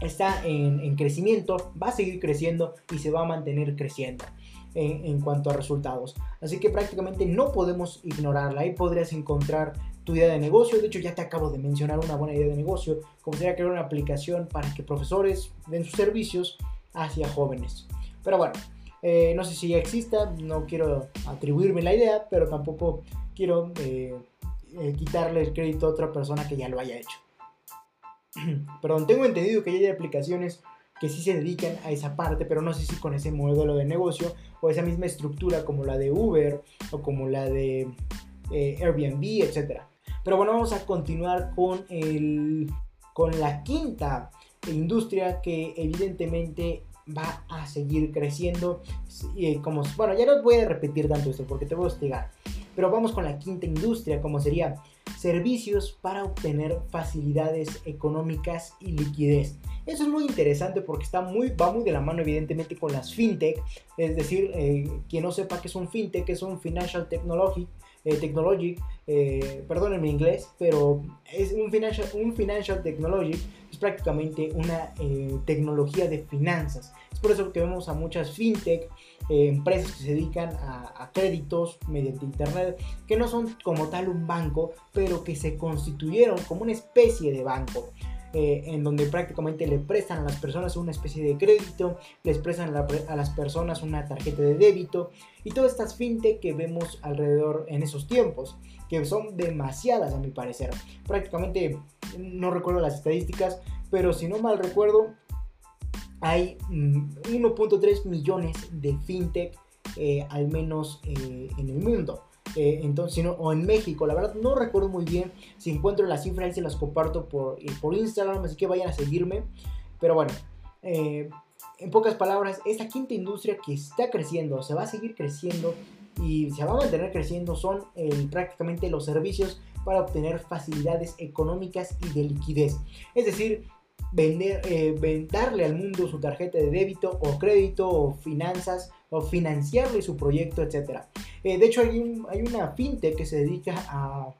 está en, crecimiento, va a seguir creciendo y se va a mantener creciendo. En, cuanto a resultados. Así que prácticamente no podemos ignorarla. Ahí podrías encontrar tu idea de negocio. De hecho, ya te acabo de mencionar una buena idea de negocio, como sería crear una aplicación para que profesores den sus servicios hacia jóvenes. Pero bueno, eh, no sé si ya exista, no quiero atribuirme la idea, pero tampoco quiero eh, eh, quitarle el crédito a otra persona que ya lo haya hecho. perdón, tengo entendido que hay aplicaciones que sí se dedican a esa parte, pero no sé si con ese modelo de negocio o esa misma estructura como la de Uber o como la de eh, Airbnb, etc. Pero bueno, vamos a continuar con, el, con la quinta industria que evidentemente va a seguir creciendo. Eh, como, bueno, ya no voy a repetir tanto esto porque te voy a hostigar. Pero vamos con la quinta industria, como sería servicios para obtener facilidades económicas y liquidez. Eso es muy interesante porque está muy, va muy de la mano evidentemente con las fintech, es decir, eh, quien no sepa que es un fintech, es un financial technology, eh, technology, eh, perdón en mi inglés, pero es un financial, un financial technology, es prácticamente una tecnología de finanzas. Es por eso que vemos a muchas fintech, empresas que se dedican a, créditos mediante internet, que no son como tal un banco, pero que se constituyeron como una especie de banco. en donde prácticamente le prestan a las personas una especie de crédito, les prestan a, las personas una tarjeta de débito y todas estas fintech que vemos alrededor en esos tiempos, que son demasiadas a mi parecer. Prácticamente no recuerdo las estadísticas, pero si no mal recuerdo, hay 1.3 mm, millones de fintech eh, al menos eh, en el mundo. Eh, entonces, o en México, la verdad no recuerdo muy bien. Si encuentro las cifras, ahí se las comparto por, por Instagram, así que vayan a seguirme. Pero bueno, en pocas palabras, esta quinta industria que está creciendo, se va a seguir creciendo y se va a mantener creciendo son prácticamente los servicios para obtener facilidades económicas y de liquidez. Es decir, vender, eh, al mundo su tarjeta de débito o crédito o finanzas o financiarle su proyecto, etc. Eh, de hecho, hay, hay una fintech que se dedica a,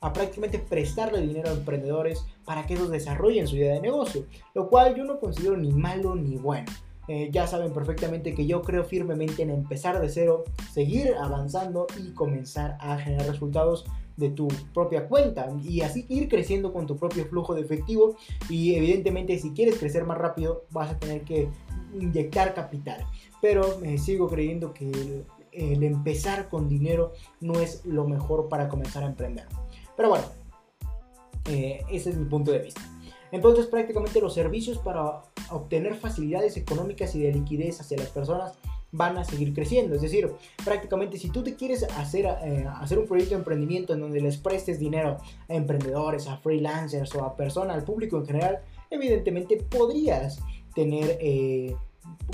a prácticamente prestarle dinero a emprendedores para que ellos desarrollen su idea de negocio, lo cual yo no considero ni malo ni bueno. Eh, ya saben perfectamente que yo creo firmemente en empezar de cero, seguir avanzando y comenzar a generar resultados de tu propia cuenta y así ir creciendo con tu propio flujo de efectivo y evidentemente si quieres crecer más rápido vas a tener que inyectar capital. Pero me sigo creyendo que el, empezar con dinero no es lo mejor para comenzar a emprender. Pero bueno eh, ese es mi punto de vista. Entonces prácticamente los servicios para obtener facilidades económicas y de liquidez hacia las personas van a seguir creciendo. Es decir, prácticamente si tú te quieres hacer, eh, hacer un proyecto de emprendimiento en donde les prestes dinero a emprendedores, a freelancers o a personas, al público en general, evidentemente podrías tener... Eh,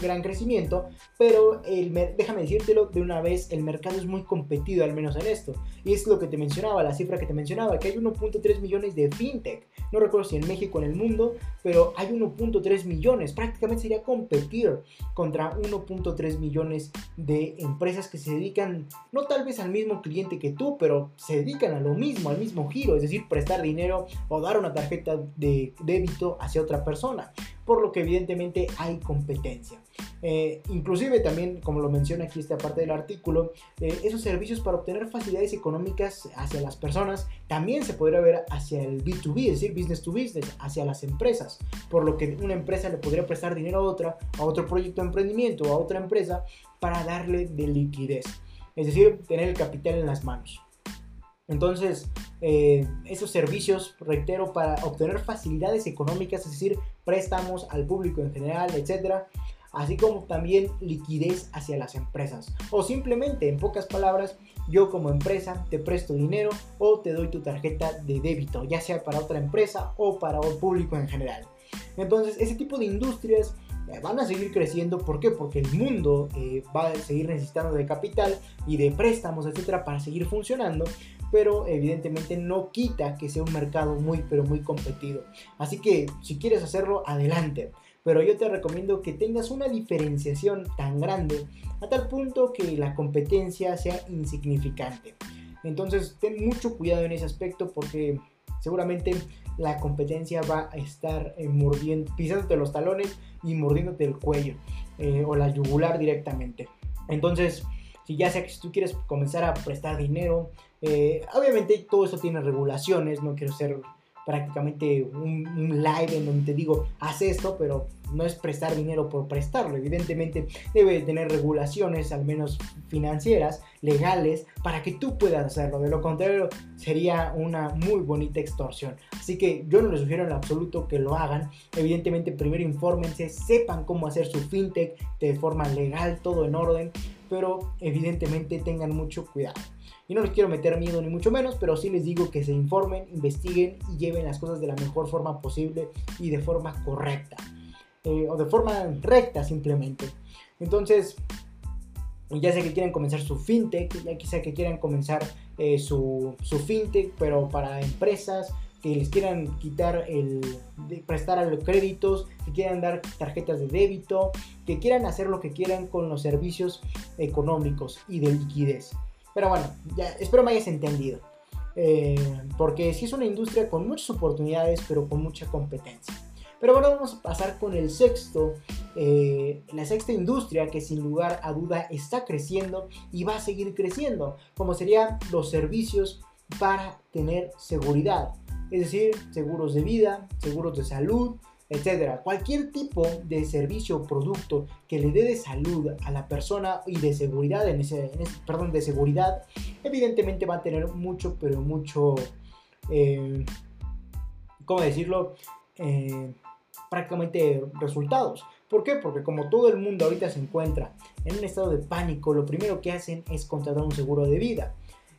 gran crecimiento, pero el, déjame decírtelo de una vez, el mercado es muy competido, al menos en esto. Y es lo que te mencionaba, la cifra que te mencionaba, que hay 1.3 millones de fintech. No recuerdo si en México o en el mundo, pero hay 1.3 millones. Prácticamente sería competir contra 1.3 millones de empresas que se dedican, no tal vez al mismo cliente que tú, pero se dedican a lo mismo, al mismo giro, es decir, prestar dinero o dar una tarjeta de débito hacia otra persona por lo que evidentemente hay competencia. Eh, inclusive también, como lo menciona aquí esta parte del artículo, eh, esos servicios para obtener facilidades económicas hacia las personas también se podría ver hacia el B2B, es decir, business to business, hacia las empresas, por lo que una empresa le podría prestar dinero a otra, a otro proyecto de emprendimiento a otra empresa para darle de liquidez, es decir, tener el capital en las manos. Entonces, eh, esos servicios, reitero, para obtener facilidades económicas, es decir, préstamos al público en general, etcétera, así como también liquidez hacia las empresas. O simplemente, en pocas palabras, yo como empresa te presto dinero o te doy tu tarjeta de débito, ya sea para otra empresa o para un público en general. Entonces, ese tipo de industrias van a seguir creciendo. ¿Por qué? Porque el mundo eh, va a seguir necesitando de capital y de préstamos, etcétera, para seguir funcionando pero evidentemente no quita que sea un mercado muy, pero muy competido. Así que si quieres hacerlo, adelante. Pero yo te recomiendo que tengas una diferenciación tan grande a tal punto que la competencia sea insignificante. Entonces ten mucho cuidado en ese aspecto porque seguramente la competencia va a estar eh, mordiendo, pisándote los talones y mordiéndote el cuello eh, o la yugular directamente. Entonces, si ya sea que si tú quieres comenzar a prestar dinero, eh, obviamente todo eso tiene regulaciones, no quiero ser prácticamente un, un, live en donde te digo, haz esto, pero no es prestar dinero por prestarlo. Evidentemente debe tener regulaciones, al menos financieras, legales, para que tú puedas hacerlo. De lo contrario, sería una muy bonita extorsión. Así que yo no les sugiero en absoluto que lo hagan. Evidentemente, primero infórmense, sepan cómo hacer su fintech de forma legal, todo en orden, pero evidentemente tengan mucho cuidado. Y no les quiero meter miedo ni mucho menos, pero sí les digo que se informen, investiguen y lleven las cosas de la mejor forma posible y de forma correcta. Eh, o de forma recta simplemente. Entonces, ya sé que quieren comenzar su fintech, ya quizá que quieran comenzar eh, su, su, fintech, pero para empresas que les quieran quitar el de prestar a los créditos, que quieran dar tarjetas de débito, que quieran hacer lo que quieran con los servicios económicos y de liquidez. Pero bueno, ya espero me hayas entendido. Eh, porque sí es una industria con muchas oportunidades, pero con mucha competencia. Pero bueno, vamos a pasar con el sexto, eh, la sexta industria que sin lugar a duda está creciendo y va a seguir creciendo, como serían los servicios para tener seguridad. Es decir, seguros de vida, seguros de salud, etcétera. Cualquier tipo de servicio o producto que le dé de salud a la persona y de seguridad, en ese, perdón, de seguridad, evidentemente va a tener mucho, pero mucho, eh, ¿cómo decirlo? Eh, prácticamente resultados. ¿Por qué? Porque como todo el mundo ahorita se encuentra en un estado de pánico, lo primero que hacen es contratar un seguro de vida.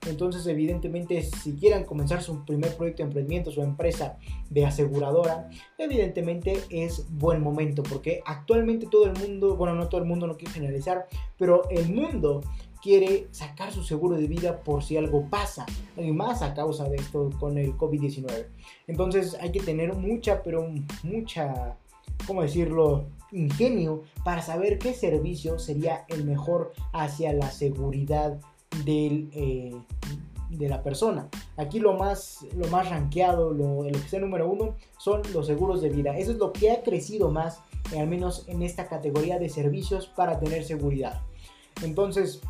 Entonces, evidentemente, si quieren comenzar su primer proyecto de emprendimiento, su empresa de aseguradora, evidentemente es buen momento porque actualmente todo el mundo, bueno, no todo el mundo, no quiero generalizar, pero el mundo quiere sacar su seguro de vida por si algo pasa, y más a causa de esto con el COVID-19. Entonces hay que tener mucha, pero mucha, ¿cómo decirlo? Ingenio para saber qué servicio sería el mejor hacia la seguridad eh, de la persona. Aquí lo más, lo más rankeado, lo, lo que está número uno, son los seguros de vida. Eso es lo que ha crecido más, al menos en esta categoría de servicios para tener seguridad. Entonces,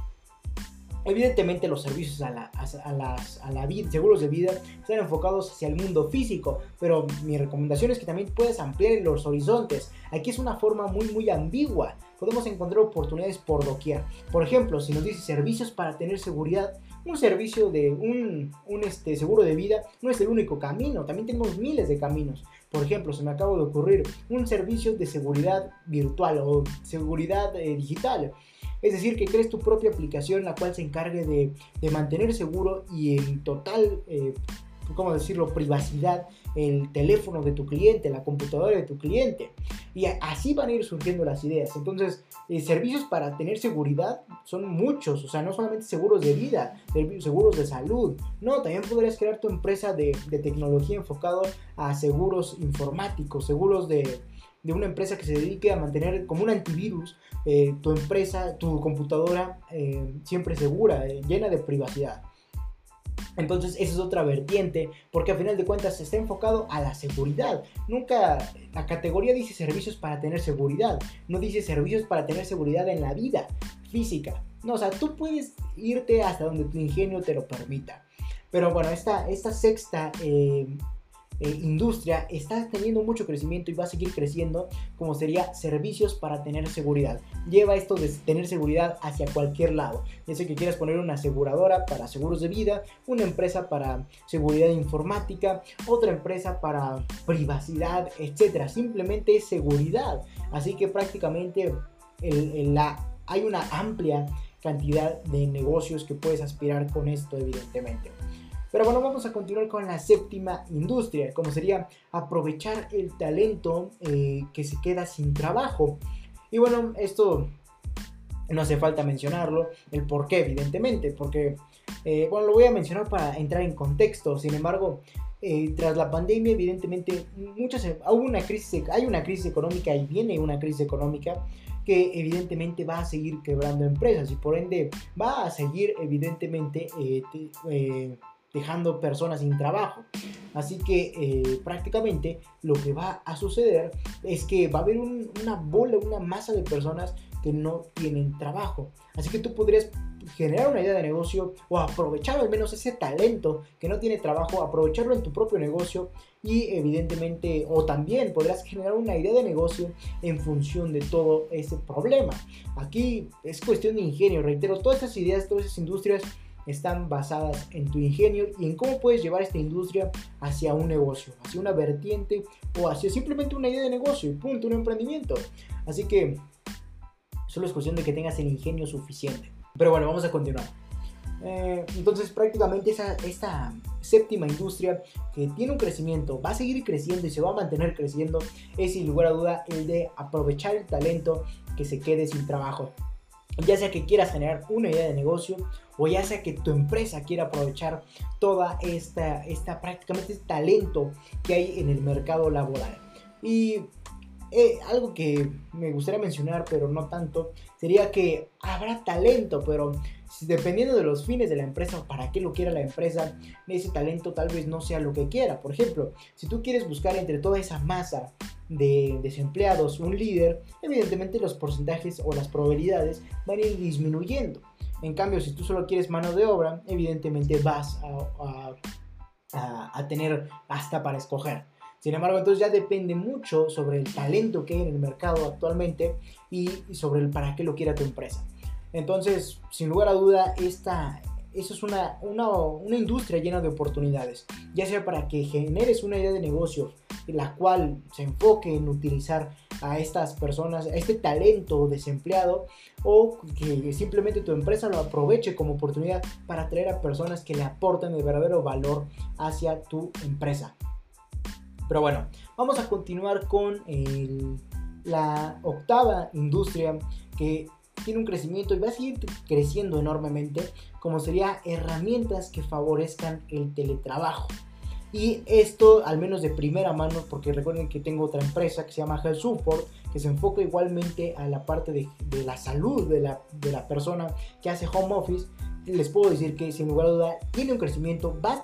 Evidentemente los servicios a, la, a, las, a la vida, seguros de vida están enfocados hacia el mundo físico, pero mi recomendación es que también puedes ampliar los horizontes. Aquí es una forma muy muy ambigua. Podemos encontrar oportunidades por doquier. Por ejemplo, si nos dice servicios para tener seguridad, un servicio de un, un este, seguro de vida no es el único camino, también tenemos miles de caminos. Por ejemplo, se me acaba de ocurrir un servicio de seguridad virtual o seguridad eh, digital. Es decir, que crees tu propia aplicación la cual se encargue de, mantener seguro y en total, eh, ¿cómo decirlo?, privacidad el teléfono de tu cliente, la computadora de tu cliente. Y así van a ir surgiendo las ideas. Entonces, eh, servicios para tener seguridad son muchos. O sea, no solamente seguros de vida, seguros de salud. No, también podrías crear tu empresa de, de tecnología enfocado a seguros informáticos, seguros de, de una empresa que se dedique a mantener como un antivirus eh, tu empresa, tu computadora eh, siempre segura, eh, llena de privacidad. Entonces esa es otra vertiente, porque al final de cuentas está enfocado a la seguridad. Nunca la categoría dice servicios para tener seguridad, no dice servicios para tener seguridad en la vida física. No, o sea, tú puedes irte hasta donde tu ingenio te lo permita. Pero bueno, esta, esta sexta eh, industria está teniendo mucho crecimiento y va a seguir creciendo, como sería servicios para tener seguridad. Lleva esto de tener seguridad hacia cualquier lado. Ya sé que quieras poner una aseguradora para seguros de vida, una empresa para seguridad informática, otra empresa para privacidad, etcétera. Simplemente es seguridad. Así que prácticamente la, hay una amplia cantidad de negocios que puedes aspirar con esto, evidentemente. Pero bueno, vamos a continuar con la séptima industria, como sería aprovechar el talento eh, que se queda sin trabajo. Y bueno, esto no hace falta mencionarlo, el por qué, evidentemente, porque, eh, bueno, lo voy a mencionar para entrar en contexto, sin embargo, eh, tras la pandemia, evidentemente, muchas, una crisis, hay una crisis económica y viene una crisis económica que evidentemente va a seguir quebrando empresas y por ende va a seguir evidentemente dejando personas sin trabajo. Así que eh, prácticamente lo que va a suceder es que va a haber una bola, una masa de personas que no tienen trabajo. Así que tú podrías generar una idea de negocio o aprovechar al menos ese talento que no tiene trabajo, aprovecharlo en tu propio negocio y evidentemente o también podrás generar una idea de negocio en función de todo ese problema. Aquí es cuestión de ingenio, reitero, todas estas ideas, todas esas industrias están basadas en tu ingenio y en cómo puedes llevar esta industria hacia un negocio, hacia una vertiente o hacia simplemente una idea de negocio y punto, un emprendimiento. Así que solo es cuestión de que tengas el ingenio suficiente. Pero bueno, vamos a continuar. Eh, entonces prácticamente esa, esta séptima industria que tiene un crecimiento, va a seguir creciendo y se va a mantener creciendo, es sin lugar a duda el de aprovechar el talento que se quede sin trabajo. Ya sea que quieras generar una idea de negocio o ya sea que tu empresa quiera aprovechar toda esta, esta prácticamente este talento que hay en el mercado laboral. Y eh, algo que me gustaría mencionar, pero no tanto, sería que habrá talento, pero dependiendo de los fines de la empresa o para qué lo quiera la empresa, ese talento tal vez no sea lo que quiera. Por ejemplo, si tú quieres buscar entre toda esa masa de desempleados un líder, evidentemente los porcentajes o las probabilidades van a ir disminuyendo. En cambio, si tú solo quieres mano de obra, evidentemente vas a tener hasta para escoger. Sin embargo, entonces ya depende mucho sobre el talento que hay en el mercado actualmente y sobre el para qué lo quiera tu empresa. Entonces, sin lugar a duda, esta, eso es una, una, industria llena de oportunidades, ya sea para que generes una idea de negocio, la cual se enfoque en utilizar a estas personas, a este talento desempleado, o que simplemente tu empresa lo aproveche como oportunidad para atraer a personas que le aporten el verdadero valor hacia tu empresa. Pero bueno, vamos a continuar con la octava industria que tiene un crecimiento y va a seguir creciendo enormemente, como sería herramientas que favorezcan el teletrabajo. Y esto, al menos de primera mano, porque recuerden que tengo otra empresa que se llama Health Support, que se enfoca igualmente a la parte de, la salud de la, de la persona que hace home office les puedo decir que sin lugar a duda tiene un crecimiento, va a,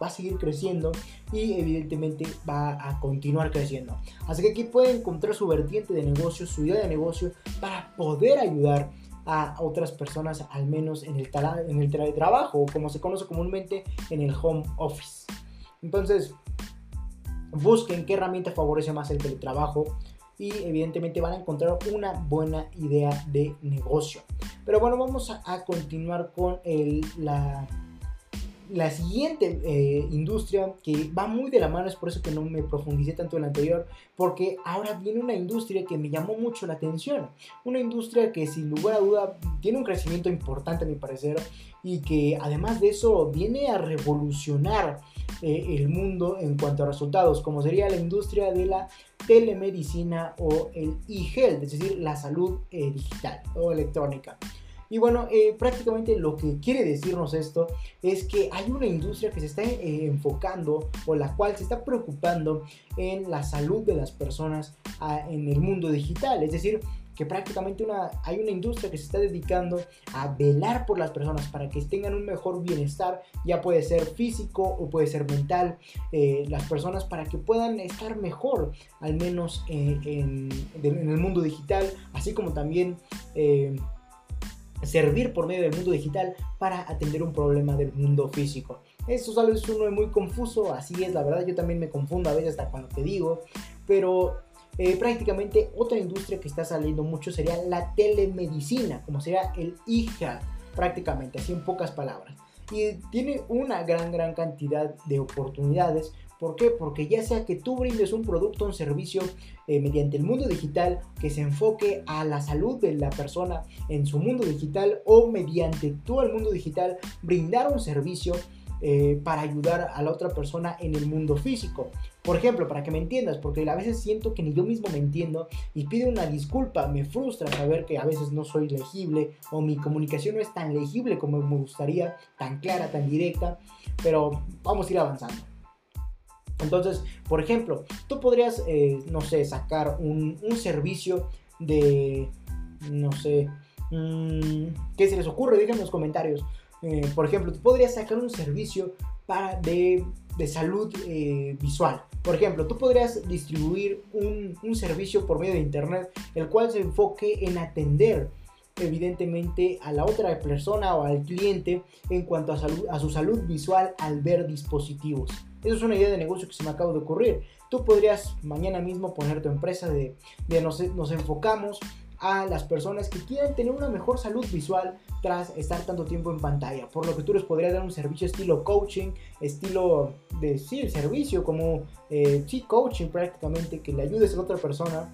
va a seguir creciendo y evidentemente va a continuar creciendo. Así que aquí puede encontrar su vertiente de negocio, su idea de negocio para poder ayudar a otras personas, al menos en el, en el teletrabajo, o como se conoce comúnmente en el home office. Entonces, busquen qué herramienta favorece más el teletrabajo y evidentemente van a encontrar una buena idea de negocio. Pero bueno, vamos a, continuar con la, la siguiente eh, industria que va muy de la mano, es por eso que no me profundicé tanto en la anterior, porque ahora viene una industria que me llamó mucho la atención. Una industria que sin lugar a duda tiene un crecimiento importante a mi parecer y que además de eso viene a revolucionar eh, el mundo en cuanto a resultados, como sería la industria de la telemedicina o el e-health, es decir, la salud eh, digital o electrónica. Y bueno, eh, prácticamente lo que quiere decirnos esto es que hay una industria que se está enfocando o la cual se está preocupando en la salud de las personas ah, en el mundo digital. Es decir, que prácticamente una, hay una industria que se está dedicando a velar por las personas para que tengan un mejor bienestar, ya puede ser físico o puede ser mental, eh, las personas para que puedan estar mejor, al menos en, el mundo digital, así como también servir por medio del mundo digital para atender un problema del mundo físico. Eso tal vez uno es muy confuso, así es, la verdad yo también me confundo a veces hasta cuando te digo, pero eh, prácticamente otra industria que está saliendo mucho sería la telemedicina, como sería el e prácticamente, así en pocas palabras. Y tiene una gran, gran cantidad de oportunidades ¿Por qué? Porque ya sea que tú brindes un producto o un servicio eh, mediante el mundo digital que se enfoque a la salud de la persona en su mundo digital o mediante tú al mundo digital brindar un servicio eh, para ayudar a la otra persona en el mundo físico. Por ejemplo, para que me entiendas, porque a veces siento que ni yo mismo me entiendo y pido una disculpa, me frustra saber que a veces no soy legible o mi comunicación no es tan legible como me gustaría, tan clara, tan directa, pero vamos a ir avanzando. Entonces, por ejemplo, tú podrías, eh, no sé, sacar un, servicio de, no sé, mm, ¿qué se les ocurre? Díganme en los comentarios. Eh, por ejemplo, tú podrías sacar un servicio para de, de salud eh, visual. Por ejemplo, tú podrías distribuir un, un servicio por medio de Internet, el cual se enfoque en atender evidentemente a la otra persona o al cliente en cuanto a, salud, a su salud visual al ver dispositivos. Eso es una idea de negocio que se me acaba de ocurrir. Tú podrías mañana mismo poner tu empresa de, de nos, nos enfocamos a las personas que quieren tener una mejor salud visual tras estar tanto tiempo en pantalla. Por lo que tú les podrías dar un servicio estilo coaching, estilo de sí, servicio como eh, sí, coaching prácticamente, que le ayudes a la otra persona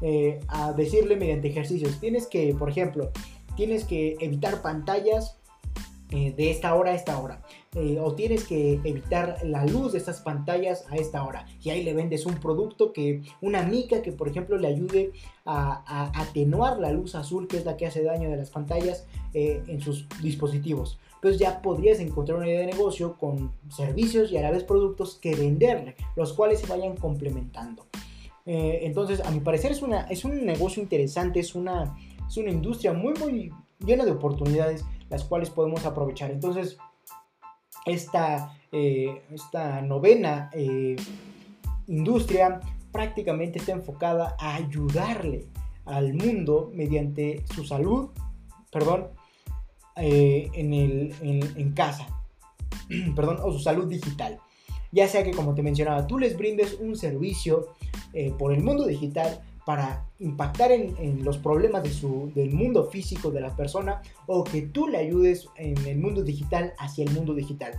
eh, a decirle mediante ejercicios. Tienes que, por ejemplo, tienes que evitar pantallas eh, de esta hora a esta hora. Eh, o tienes que evitar la luz de estas pantallas a esta hora. Y ahí le vendes un producto que, una mica que por ejemplo le ayude a, atenuar la luz azul, que es la que hace daño de las pantallas en sus dispositivos. Entonces ya podrías encontrar una idea de negocio con servicios y a la vez productos que venderle, los cuales se vayan complementando. Eh, entonces, a mi parecer es, una, es un negocio interesante, es una, es una industria muy, muy llena de oportunidades, las cuales podemos aprovechar. Entonces, esta, eh, esta novena eh, industria prácticamente está enfocada a ayudarle al mundo mediante su salud, perdón, en, el, en, casa, perdón, o su salud digital. Ya sea que, como te mencionaba, tú les brindes un servicio eh, por el mundo digital para impactar en, los problemas de su, del mundo físico de la persona o que tú le ayudes en el mundo digital hacia el mundo digital.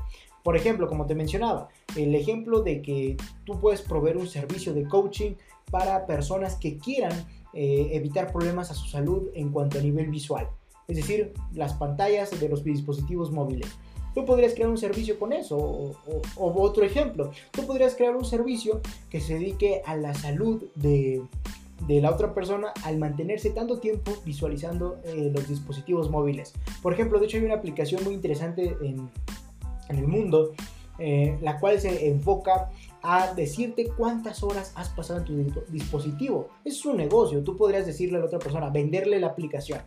Por ejemplo, como te mencionaba, el ejemplo de que tú puedes proveer un servicio de coaching para personas que quieran eh, evitar problemas a su salud en cuanto a nivel visual, es decir, las pantallas de los dispositivos móviles. Tú podrías crear un servicio con eso. O, otro ejemplo, tú podrías crear un servicio que se dedique a la salud de, la otra persona al mantenerse tanto tiempo visualizando eh, los dispositivos móviles. Por ejemplo, de hecho hay una aplicación muy interesante en, el mundo, eh, la cual se enfoca a decirte cuántas horas has pasado en tu dispositivo. Es un negocio, tú podrías decirle a la otra persona, venderle la aplicación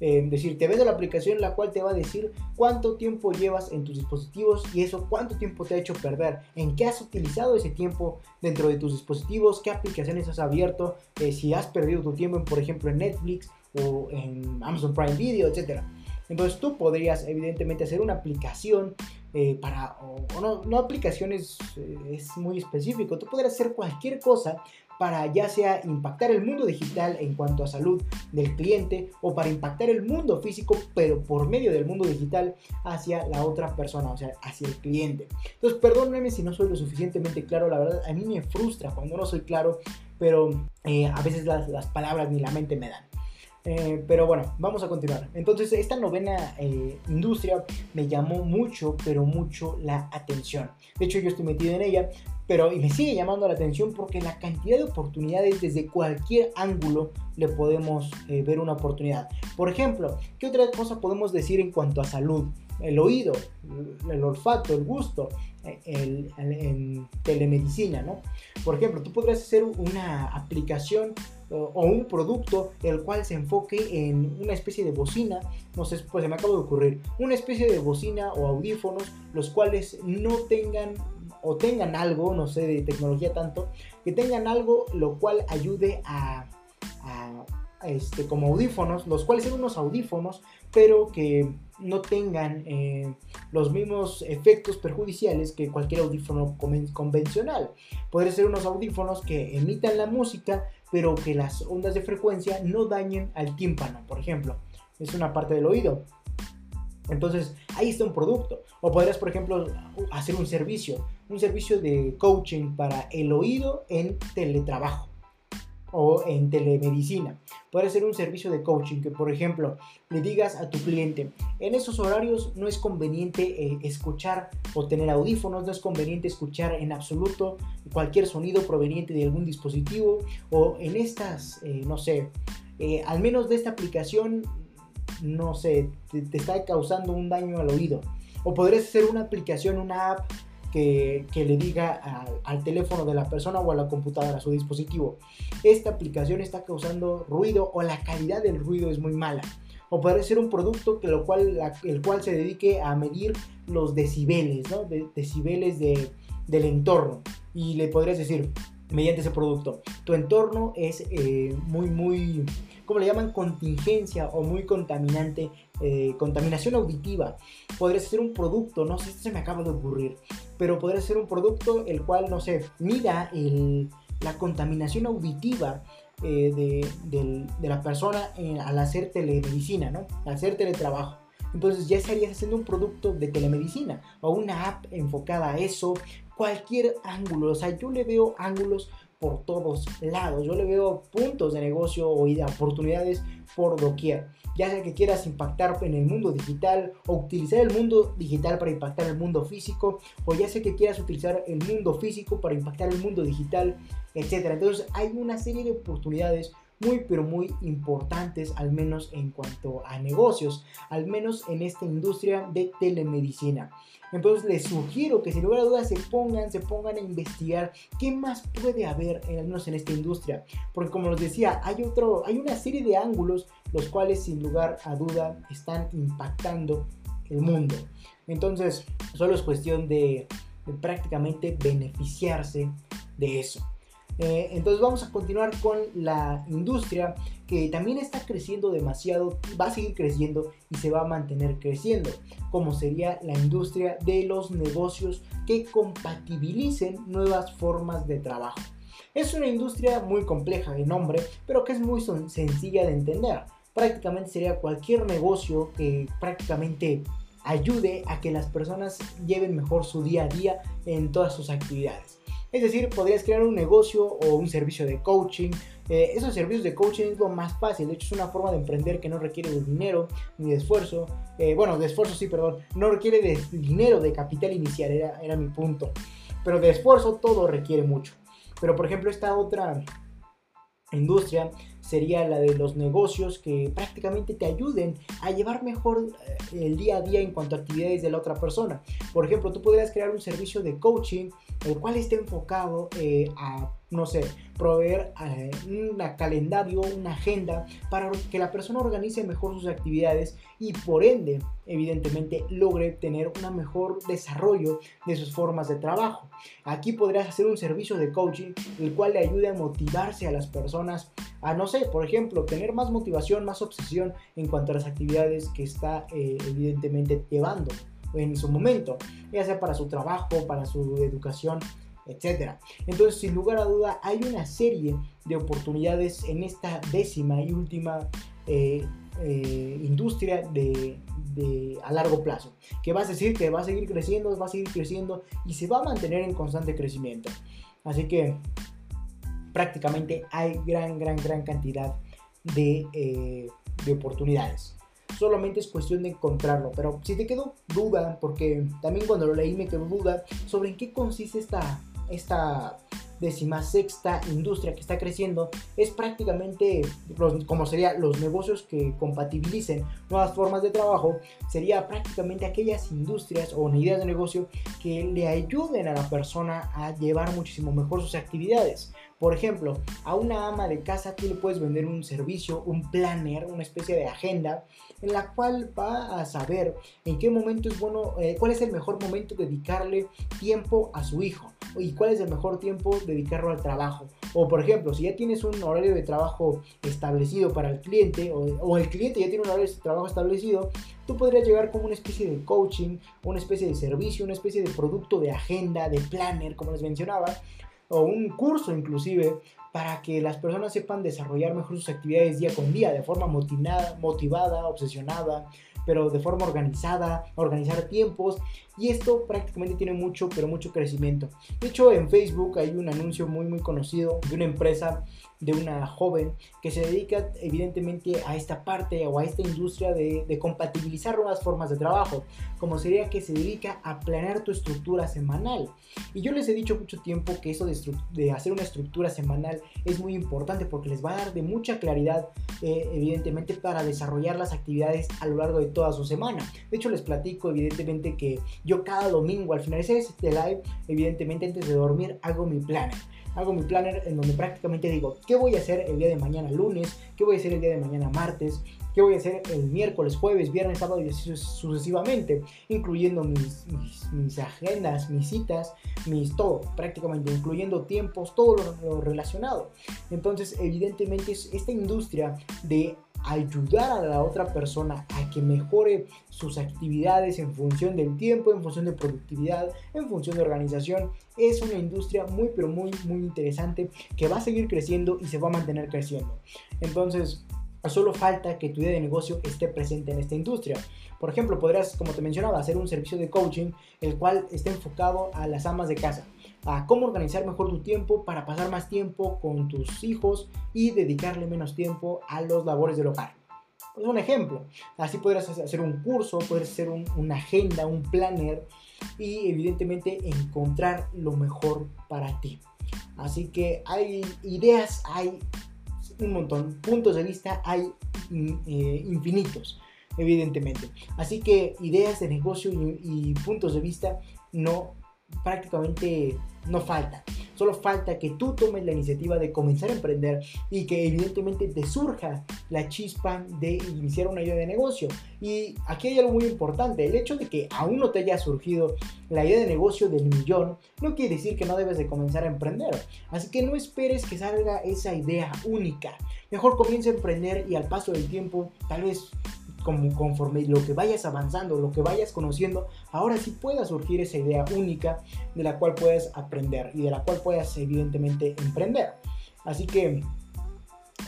eh, decir, te ves la aplicación la cual te va a decir cuánto tiempo llevas en tus dispositivos y eso cuánto tiempo te ha hecho perder, en qué has utilizado ese tiempo dentro de tus dispositivos, qué aplicaciones has abierto, eh, si has perdido tu tiempo, por ejemplo, en Netflix o en Amazon Prime Video, etc. Entonces tú podrías evidentemente hacer una aplicación eh, para, o, no, no aplicaciones, es muy específico, tú podrías hacer cualquier cosa para ya sea impactar el mundo digital en cuanto a salud del cliente o para impactar el mundo físico, pero por medio del mundo digital hacia la otra persona, o sea, hacia el cliente. Entonces, perdónenme si no soy lo suficientemente claro, la verdad, a mí me frustra cuando no soy claro, pero eh, a veces las, palabras ni la mente me dan. Eh, pero bueno, vamos a continuar. Entonces, esta novena eh, industria me llamó mucho, pero mucho la atención. De hecho, yo estoy metido en ella pero y me sigue llamando la atención porque la cantidad de oportunidades desde cualquier ángulo le podemos eh, ver una oportunidad. Por ejemplo, ¿qué otra cosa podemos decir en cuanto a salud? El oído, el olfato, el gusto, eh, el, en telemedicina, ¿no? Por ejemplo, tú podrías hacer una aplicación o, un producto el cual se enfoque en una especie de bocina, no sé, pues se me acaba de ocurrir, una especie de bocina o audífonos los cuales no tengan o tengan algo, no sé, de tecnología tanto, que tengan algo lo cual ayude a, este, como audífonos, los cuales son unos audífonos, pero que no tengan eh, los mismos efectos perjudiciales que cualquier audífono convencional. Podrían ser unos audífonos que emitan la música, pero que las ondas de frecuencia no dañen al tímpano, por ejemplo. Es una parte del oído. Entonces, ahí está un producto. O podrías, por ejemplo, hacer un servicio, un servicio de coaching para el oído en teletrabajo o en telemedicina. Puede ser un servicio de coaching que, por ejemplo, le digas a tu cliente, en esos horarios no es conveniente eh, escuchar o tener audífonos, no es conveniente escuchar en absoluto cualquier sonido proveniente de algún dispositivo o en estas, eh, no sé, eh, al menos de esta aplicación no sé, te, está causando un daño al oído. O podrías hacer una aplicación, una app que, le diga al teléfono de la persona o a la computadora, a su dispositivo, esta aplicación está causando ruido o la calidad del ruido es muy mala. O podría ser un producto que lo cual, el cual se dedique a medir los decibeles, ¿no? decibeles de, del entorno y le podrías decir mediante ese producto, tu entorno es eh, muy, muy, ¿cómo le llaman? Contingencia o muy contaminante, eh, contaminación auditiva. Podrías hacer un producto, no sé, esto se me acaba de ocurrir, pero podría ser un producto el cual, no sé, mida la contaminación auditiva eh, de, de, la persona al hacer telemedicina, ¿no? Al hacer teletrabajo. Entonces ya estarías haciendo un producto de telemedicina o una app enfocada a eso, cualquier ángulo. O sea, yo le veo ángulos por todos lados. Yo le veo puntos de negocio o oportunidades por doquier. Ya sea que quieras impactar en el mundo digital o utilizar el mundo digital para impactar el mundo físico, o ya sea que quieras utilizar el mundo físico para impactar el mundo digital, etc. Entonces hay una serie de oportunidades muy pero muy importantes, al menos en cuanto a negocios, al menos en esta industria de telemedicina. Entonces les sugiero que sin lugar a dudas se pongan, se pongan a investigar qué más puede haber, al menos en esta industria. Porque como les decía, hay, otro, hay una serie de ángulos los cuales sin lugar a duda están impactando el mundo. Entonces, solo es cuestión de prácticamente beneficiarse de eso. Eh, entonces vamos a continuar con la industria que también está creciendo demasiado, va a seguir creciendo y se va a mantener creciendo, como sería la industria de los negocios que compatibilicen nuevas formas de trabajo. Es una industria muy compleja de nombre, pero que es muy sencilla de entender. Prácticamente sería cualquier negocio que prácticamente ayude a que las personas lleven mejor su día a día en todas sus actividades. Es decir, podrías crear un negocio o un servicio de coaching. Eh, esos servicios de coaching es lo más fácil. De hecho, es una forma de emprender que no requiere de dinero ni de esfuerzo. Eh, bueno, de esfuerzo sí, perdón. No requiere de dinero, de capital inicial, era, era mi punto. Pero de esfuerzo todo requiere mucho. Pero por ejemplo, esta otra industria sería la de los negocios que prácticamente te ayuden a llevar mejor eh, el día a día en cuanto a actividades de la otra persona. Por ejemplo, tú podrías crear un servicio de coaching el cual esté enfocado eh, a, no sé, proveer eh, un calendario, una agenda para que la persona organice mejor sus actividades y por ende, evidentemente, logre tener un mejor desarrollo de sus formas de trabajo. Aquí podrías hacer un servicio de coaching el cual le ayude a motivarse a las personas a, no sé, por ejemplo, tener más motivación, más obsesión en cuanto a las actividades que está eh, evidentemente llevando en su momento, ya sea para su trabajo, para su educación, etc. Entonces, sin lugar a duda, hay una serie de oportunidades en esta décima y última eh, eh, industria de, a largo plazo, que va a decir que va a seguir creciendo, va a seguir creciendo y se va a mantener en constante crecimiento. Así que prácticamente hay gran, gran, gran cantidad de, eh, de oportunidades solamente es cuestión de encontrarlo. Pero si te quedó duda, porque también cuando lo leí me quedó duda sobre en qué consiste esta, esta sexta industria que está creciendo es prácticamente como sería los negocios que compatibilicen nuevas formas de trabajo sería prácticamente aquellas industrias o unidades de negocio que le ayuden a la persona a llevar muchísimo mejor sus actividades por ejemplo, a una ama de casa tú le puedes vender un servicio, un planner, una especie de agenda, en la cual va a saber en qué momento es bueno, eh, cuál es el mejor momento de dedicarle tiempo a su hijo y cuál es el mejor tiempo dedicarlo al trabajo. O por ejemplo, si ya tienes un horario de trabajo establecido para el cliente o, o el cliente ya tiene un horario de trabajo establecido, tú podrías llegar como una especie de coaching, una especie de servicio, una especie de producto de agenda, de planner, como les mencionaba, o un curso inclusive para que las personas sepan desarrollar mejor sus actividades día con día, de forma motivada, motivada obsesionada, pero de forma organizada, organizar tiempos. Y esto prácticamente tiene mucho, pero mucho crecimiento. De hecho, en Facebook hay un anuncio muy, muy conocido de una empresa de una joven que se dedica evidentemente a esta parte o a esta industria de, compatibilizar nuevas formas de trabajo, como sería que se dedica a planear tu estructura semanal. Y yo les he dicho mucho tiempo que eso de, hacer una estructura semanal es muy importante porque les va a dar de mucha claridad, eh, evidentemente, para desarrollar las actividades a lo largo de toda su semana. De hecho, les platico, evidentemente, que yo cada domingo al finalizar este live, evidentemente antes de dormir, hago mi plan hago mi planner en donde prácticamente digo, ¿qué voy a hacer el día de mañana lunes? ¿Qué voy a hacer el día de mañana martes? ¿Qué voy a hacer el miércoles, jueves, viernes, sábado y sucesivamente? Incluyendo mis, mis, agendas, mis citas, mis todo, prácticamente, incluyendo tiempos, todo lo, relacionado. Entonces, evidentemente, es esta industria de ayudar a la otra persona a que mejore sus actividades en función del tiempo, en función de productividad, en función de organización. Es una industria muy pero muy muy interesante que va a seguir creciendo y se va a mantener creciendo. Entonces, solo falta que tu idea de negocio esté presente en esta industria. Por ejemplo, podrías, como te mencionaba, hacer un servicio de coaching el cual esté enfocado a las amas de casa a cómo organizar mejor tu tiempo para pasar más tiempo con tus hijos y dedicarle menos tiempo a los labores del hogar. Es un ejemplo. Así podrás hacer un curso, puedes hacer una agenda, un planner y evidentemente encontrar lo mejor para ti. Así que hay ideas, hay un montón, puntos de vista hay eh, infinitos, evidentemente. Así que ideas de negocio y puntos de vista no prácticamente no falta. Solo falta que tú tomes la iniciativa de comenzar a emprender y que evidentemente te surja la chispa de iniciar una idea de negocio. Y aquí hay algo muy importante. El hecho de que aún no te haya surgido la idea de negocio del millón no quiere decir que no debes de comenzar a emprender. Así que no esperes que salga esa idea única. Mejor comienza a emprender y al paso del tiempo tal vez como conforme lo que vayas avanzando, lo que vayas conociendo, ahora sí pueda surgir esa idea única de la cual puedes aprender y de la cual puedas evidentemente emprender. Así que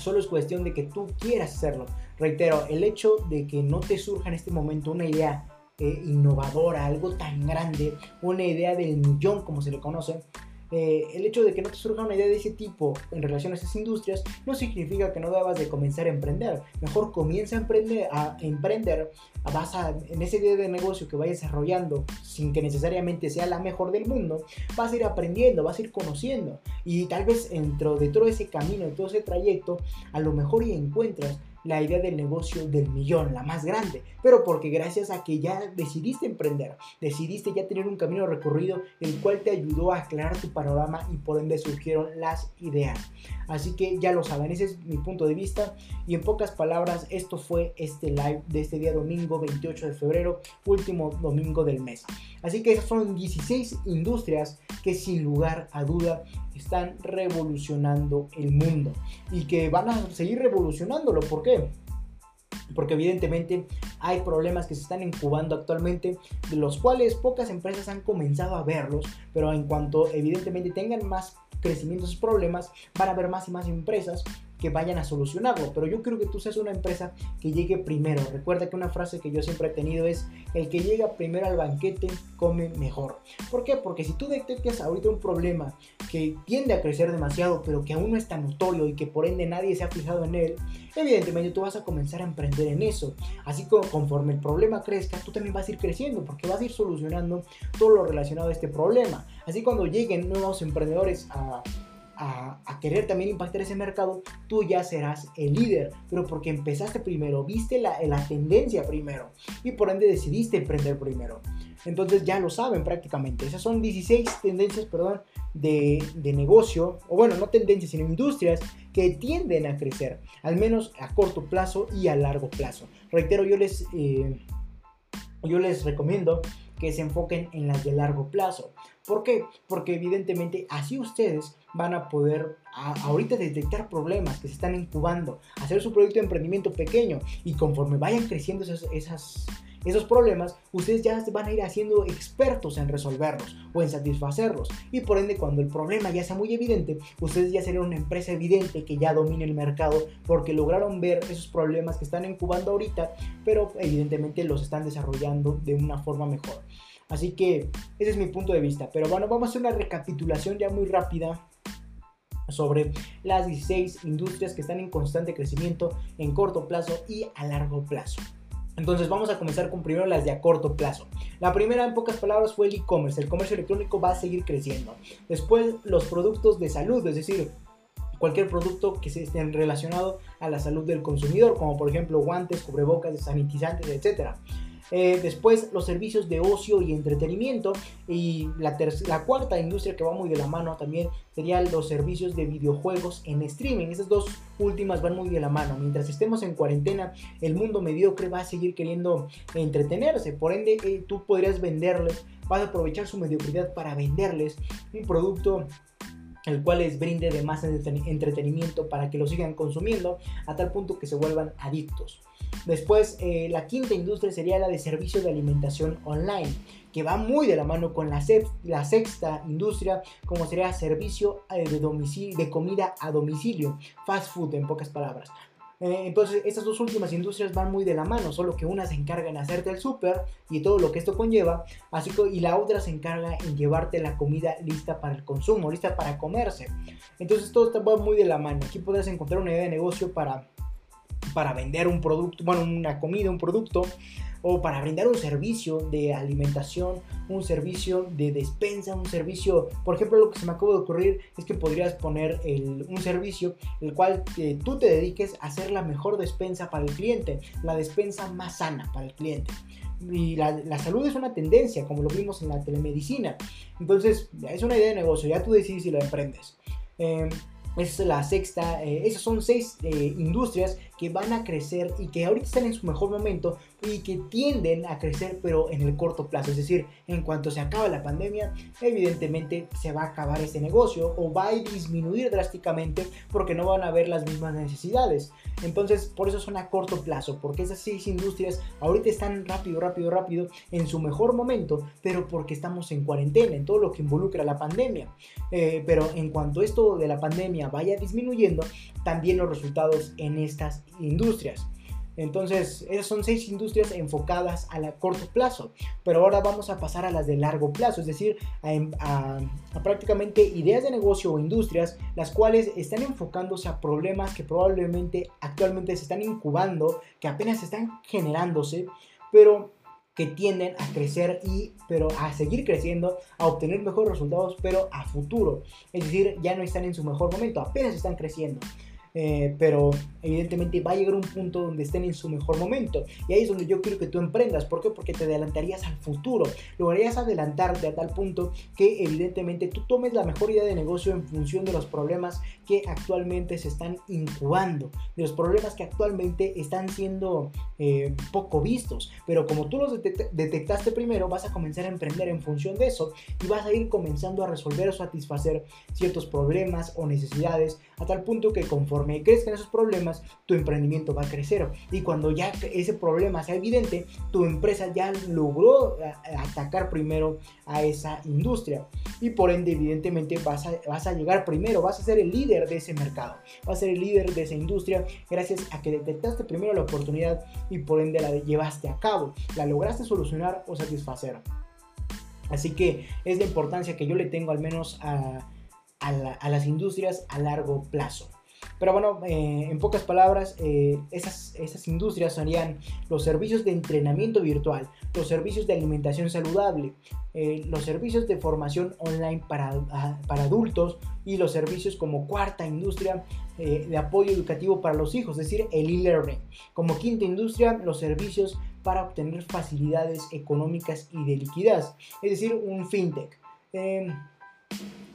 solo es cuestión de que tú quieras hacerlo. Reitero, el hecho de que no te surja en este momento una idea eh, innovadora, algo tan grande, una idea del millón como se le conoce, eh, el hecho de que no te surja una idea de ese tipo en relación a esas industrias no significa que no debas de comenzar a emprender. Mejor comienza a emprender, a emprender a en ese idea de negocio que vayas desarrollando sin que necesariamente sea la mejor del mundo. Vas a ir aprendiendo, vas a ir conociendo y tal vez dentro de todo ese camino, de todo ese trayecto, a lo mejor y encuentras la idea del negocio del millón, la más grande, pero porque gracias a que ya decidiste emprender, decidiste ya tener un camino recorrido el cual te ayudó a aclarar tu panorama y por ende surgieron las ideas. Así que ya lo saben, ese es mi punto de vista y en pocas palabras esto fue este live de este día domingo 28 de febrero, último domingo del mes. Así que esas son 16 industrias que sin lugar a duda están revolucionando el mundo y que van a seguir revolucionándolo. ¿Por qué? Porque evidentemente hay problemas que se están incubando actualmente, de los cuales pocas empresas han comenzado a verlos, pero en cuanto evidentemente tengan más crecimiento esos problemas, van a haber más y más empresas que vayan a solucionarlo, pero yo creo que tú seas una empresa que llegue primero. Recuerda que una frase que yo siempre he tenido es, el que llega primero al banquete come mejor. ¿Por qué? Porque si tú detectas ahorita un problema que tiende a crecer demasiado, pero que aún no es tan notorio y que por ende nadie se ha fijado en él, evidentemente tú vas a comenzar a emprender en eso. Así que conforme el problema crezca, tú también vas a ir creciendo porque vas a ir solucionando todo lo relacionado a este problema. Así cuando lleguen nuevos emprendedores a a, querer también impactar ese mercado, tú ya serás el líder, pero porque empezaste primero, viste la, la tendencia primero y por ende decidiste emprender primero. Entonces ya lo saben prácticamente. Esas son 16 tendencias, perdón, de, de, negocio, o bueno, no tendencias, sino industrias que tienden a crecer, al menos a corto plazo y a largo plazo. Reitero, yo les, eh, yo les recomiendo que se enfoquen en las de largo plazo. ¿Por qué? Porque evidentemente así ustedes van a poder ahorita detectar problemas que se están incubando, hacer su proyecto de emprendimiento pequeño y conforme vayan creciendo esas, esas esos problemas, ustedes ya van a ir haciendo expertos en resolverlos o en satisfacerlos. Y por ende, cuando el problema ya sea muy evidente, ustedes ya serán una empresa evidente que ya domine el mercado porque lograron ver esos problemas que están incubando ahorita, pero evidentemente los están desarrollando de una forma mejor. Así que ese es mi punto de vista. Pero bueno, vamos a hacer una recapitulación ya muy rápida sobre las 16 industrias que están en constante crecimiento en corto plazo y a largo plazo. Entonces vamos a comenzar con primero las de a corto plazo. La primera en pocas palabras fue el e-commerce. El comercio electrónico va a seguir creciendo. Después los productos de salud, es decir, cualquier producto que esté relacionado a la salud del consumidor, como por ejemplo guantes, cubrebocas, sanitizantes, etc. Eh, después los servicios de ocio y entretenimiento. Y la, la cuarta industria que va muy de la mano también serían los servicios de videojuegos en streaming. Estas dos últimas van muy de la mano. Mientras estemos en cuarentena, el mundo mediocre va a seguir queriendo entretenerse. Por ende, eh, tú podrías venderles, vas a aprovechar su mediocridad para venderles un producto el cual les brinde de más entretenimiento para que lo sigan consumiendo a tal punto que se vuelvan adictos. Después, eh, la quinta industria sería la de servicio de alimentación online, que va muy de la mano con la, la sexta industria, como sería servicio eh, de, de comida a domicilio, fast food en pocas palabras. Eh, entonces, estas dos últimas industrias van muy de la mano, solo que una se encarga en hacerte el súper y todo lo que esto conlleva, y la otra se encarga en llevarte la comida lista para el consumo, lista para comerse. Entonces, todo va muy de la mano. Aquí podrás encontrar una idea de negocio para, para vender un producto, bueno, una comida, un producto o para brindar un servicio de alimentación, un servicio de despensa, un servicio, por ejemplo, lo que se me acaba de ocurrir es que podrías poner un servicio el cual eh, tú te dediques a hacer la mejor despensa para el cliente, la despensa más sana para el cliente. Y la, salud es una tendencia, como lo vimos en la telemedicina. Entonces, es una idea de negocio, ya tú decides si lo emprendes. Eh, esa es la sexta, eh, esas son seis industrias que van a crecer y que ahorita están en su mejor momento y que tienden a crecer pero en el corto plazo. Es decir, en cuanto se acaba la pandemia, evidentemente se va a acabar este negocio o va a disminuir drásticamente porque no van a haber las mismas necesidades. Entonces, por eso son a corto plazo, porque esas seis industrias ahorita están rápido, rápido, rápido en su mejor momento, pero porque estamos en cuarentena, en todo lo que involucra la pandemia. Eh, pero en cuanto esto de la pandemia vaya disminuyendo, también los resultados en estas industrias. Entonces, esas son seis industrias enfocadas a, la corto plazo. Pero ahora vamos a pasar a las de largo plazo, es decir, a, prácticamente ideas de negocio o industrias, las cuales están enfocándose a problemas que probablemente actualmente se están incubando, que apenas están generándose, pero que tienden a crecer y pero a seguir creciendo, a obtener mejores resultados, pero a futuro. Es decir, ya no están en su mejor momento, apenas están creciendo. Eh, pero evidentemente va a llegar un punto donde estén en su mejor momento. Y ahí es donde yo quiero que tú emprendas. ¿Por qué? Porque te adelantarías al futuro. Lograrías adelantarte a tal punto que evidentemente tú tomes la mejor idea de negocio en función de los problemas que actualmente se están incubando, de los problemas que actualmente están siendo eh, poco vistos. Pero como tú los detectaste primero, vas a comenzar a emprender en función de eso y vas a ir comenzando a resolver o satisfacer ciertos problemas o necesidades a tal punto que conforme crezcan esos problemas, tu emprendimiento va a crecer. Y cuando ya ese problema sea evidente, tu empresa ya logró eh, atacar primero a esa industria. Y por ende, evidentemente, vas a, vas a llegar primero, vas a ser el líder de ese mercado, vas a ser el líder de esa industria gracias a que detectaste primero la oportunidad y por ende la llevaste a cabo, la lograste solucionar o satisfacer. Así que es la importancia que yo le tengo al menos a a, las industrias a largo plazo. Pero bueno, eh, en pocas palabras, eh, esas, industrias serían los servicios de entrenamiento virtual, los servicios de alimentación saludable, eh, los servicios de formación online para, para, adultos y los servicios como cuarta industria de apoyo educativo para los hijos, es decir, el e-learning. Como quinta industria, los servicios para obtener facilidades económicas y de liquidez, es decir, un fintech.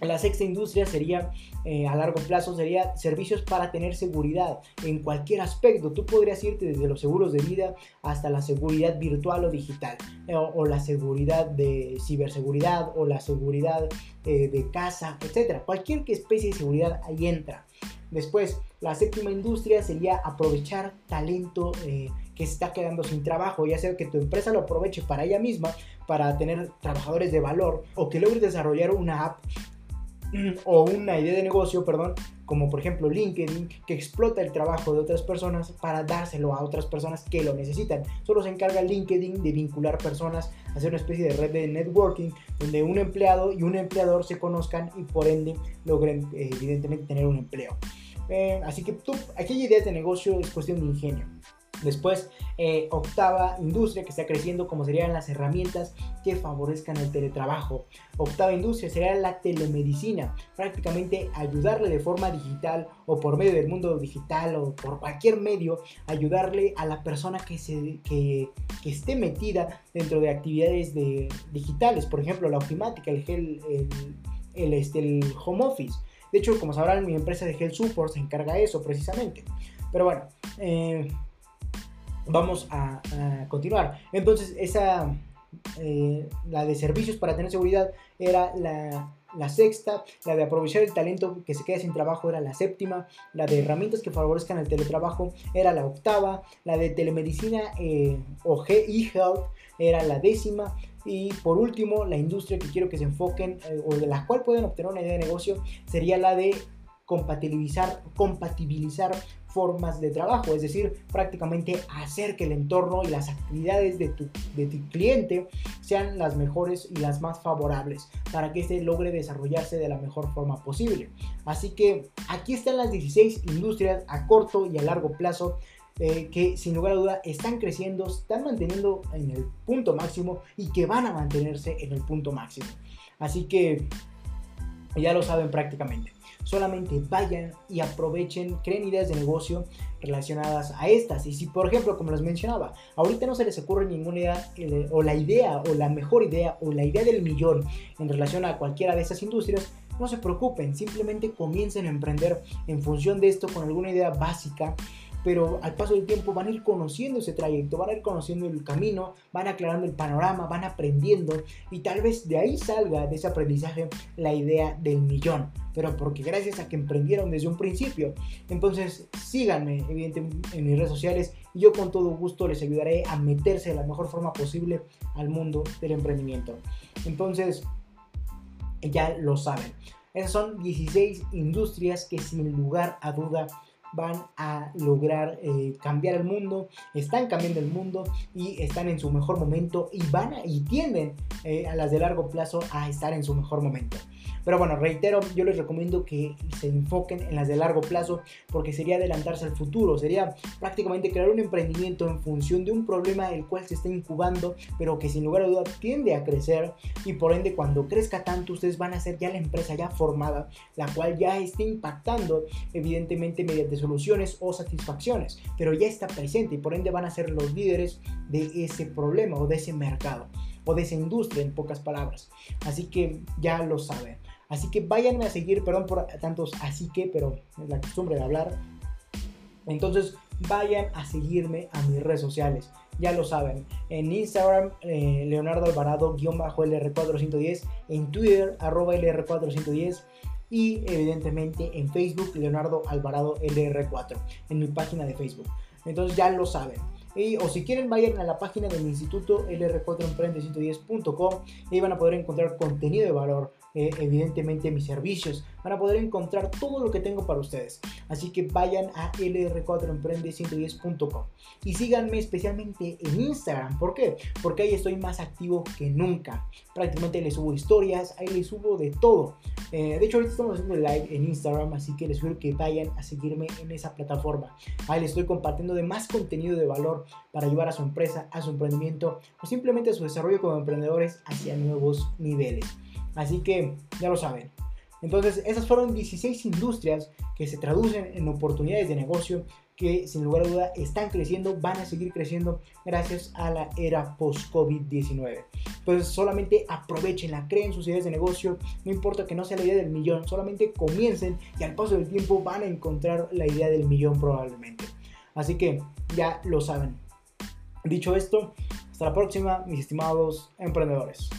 La sexta industria sería, eh, a largo plazo, sería servicios para tener seguridad en cualquier aspecto. Tú podrías irte desde los seguros de vida hasta la seguridad virtual o digital, eh, o, la seguridad de ciberseguridad, o la seguridad eh, de casa, etc. Cualquier especie de seguridad ahí entra. Después, la séptima industria sería aprovechar talento que está quedando sin trabajo, ya sea que tu empresa lo aproveche para ella misma, para tener trabajadores de valor, o que logres desarrollar una app o una idea de negocio, perdón, como por ejemplo LinkedIn, que explota el trabajo de otras personas para dárselo a otras personas que lo necesitan. Solo se encarga LinkedIn de vincular personas, hacer una especie de red de networking donde un empleado y un empleador se conozcan y por ende logren eh, evidentemente tener un empleo. Eh, así que tú, aquella idea de negocio es cuestión de ingenio. Después, eh, octava industria que está creciendo, como serían las herramientas que favorezcan el teletrabajo. Octava industria sería la telemedicina, prácticamente ayudarle de forma digital o por medio del mundo digital o por cualquier medio, ayudarle a la persona que, se, que, esté metida dentro de actividades de, digitales, por ejemplo, la ofimática, el, el, el, este, el home office. De hecho, como sabrán, mi empresa de Health Support se encarga de eso precisamente. Pero bueno, eh, vamos a, continuar. Entonces, esa, eh, la de servicios para tener seguridad era la, sexta, la de aprovechar el talento que se queda sin trabajo era la séptima, la de herramientas que favorezcan el teletrabajo era la octava, la de telemedicina eh, o e-health era la décima. Y por último, la industria que quiero que se enfoquen eh, o de la cual pueden obtener una idea de negocio sería la de compatibilizar, compatibilizar formas de trabajo, es decir, prácticamente hacer que el entorno y las actividades de tu, de tu cliente sean las mejores y las más favorables para que éste logre desarrollarse de la mejor forma posible. Así que aquí están las 16 industrias a corto y a largo plazo eh, que sin lugar a duda están creciendo, están manteniendo en el punto máximo y que van a mantenerse en el punto máximo. Así que ya lo saben prácticamente solamente vayan y aprovechen, creen ideas de negocio relacionadas a estas. Y si, por ejemplo, como les mencionaba, ahorita no se les ocurre ninguna idea, eh, o la idea, o la mejor idea, o la idea del millón en relación a cualquiera de esas industrias, no se preocupen, simplemente comiencen a emprender en función de esto con alguna idea básica pero al paso del tiempo van a ir conociendo ese trayecto, van a ir conociendo el camino, van aclarando el panorama, van aprendiendo y tal vez de ahí salga de ese aprendizaje la idea del millón, pero porque gracias a que emprendieron desde un principio. Entonces síganme evidentemente en mis redes sociales y yo con todo gusto les ayudaré a meterse de la mejor forma posible al mundo del emprendimiento. Entonces ya lo saben. Esas son 16 industrias que sin lugar a duda van a lograr eh, cambiar el mundo, están cambiando el mundo y están en su mejor momento y van y tienden eh, a las de largo plazo a estar en su mejor momento. Pero bueno, reitero, yo les recomiendo que se enfoquen en las de largo plazo porque sería adelantarse al futuro, sería prácticamente crear un emprendimiento en función de un problema el cual se está incubando, pero que sin lugar a duda tiende a crecer y por ende cuando crezca tanto ustedes van a ser ya la empresa ya formada, la cual ya esté impactando evidentemente mediante soluciones o satisfacciones, pero ya está presente y por ende van a ser los líderes de ese problema o de ese mercado o de esa industria en pocas palabras. Así que ya lo saben. Así que váyanme a seguir, perdón por tantos así que, pero es la costumbre de hablar. Entonces vayan a seguirme a mis redes sociales. Ya lo saben. En Instagram, eh, Leonardo Alvarado-LR410. En Twitter, arroba LR410. Y evidentemente en Facebook, Leonardo Alvarado LR4. En mi página de Facebook. Entonces ya lo saben. Y, o si quieren, vayan a la página del instituto lr4emprende110.com y van a poder encontrar contenido de valor, eh, evidentemente mis servicios, van a poder encontrar todo lo que tengo para ustedes. Así que vayan a lr4emprende110.com y síganme especialmente en Instagram. ¿Por qué? Porque ahí estoy más activo que nunca. Prácticamente les subo historias, ahí les subo de todo. Eh, de hecho, ahorita estamos haciendo live en Instagram, así que les pido que vayan a seguirme en esa plataforma. Ahí les estoy compartiendo de más contenido de valor para ayudar a su empresa, a su emprendimiento o simplemente a su desarrollo como emprendedores hacia nuevos niveles. Así que ya lo saben. Entonces, esas fueron 16 industrias que se traducen en oportunidades de negocio que sin lugar a duda están creciendo, van a seguir creciendo gracias a la era post-COVID-19. Pues solamente aprovechenla, creen sus ideas de negocio, no importa que no sea la idea del millón, solamente comiencen y al paso del tiempo van a encontrar la idea del millón probablemente. Así que ya lo saben. Dicho esto, hasta la próxima, mis estimados emprendedores.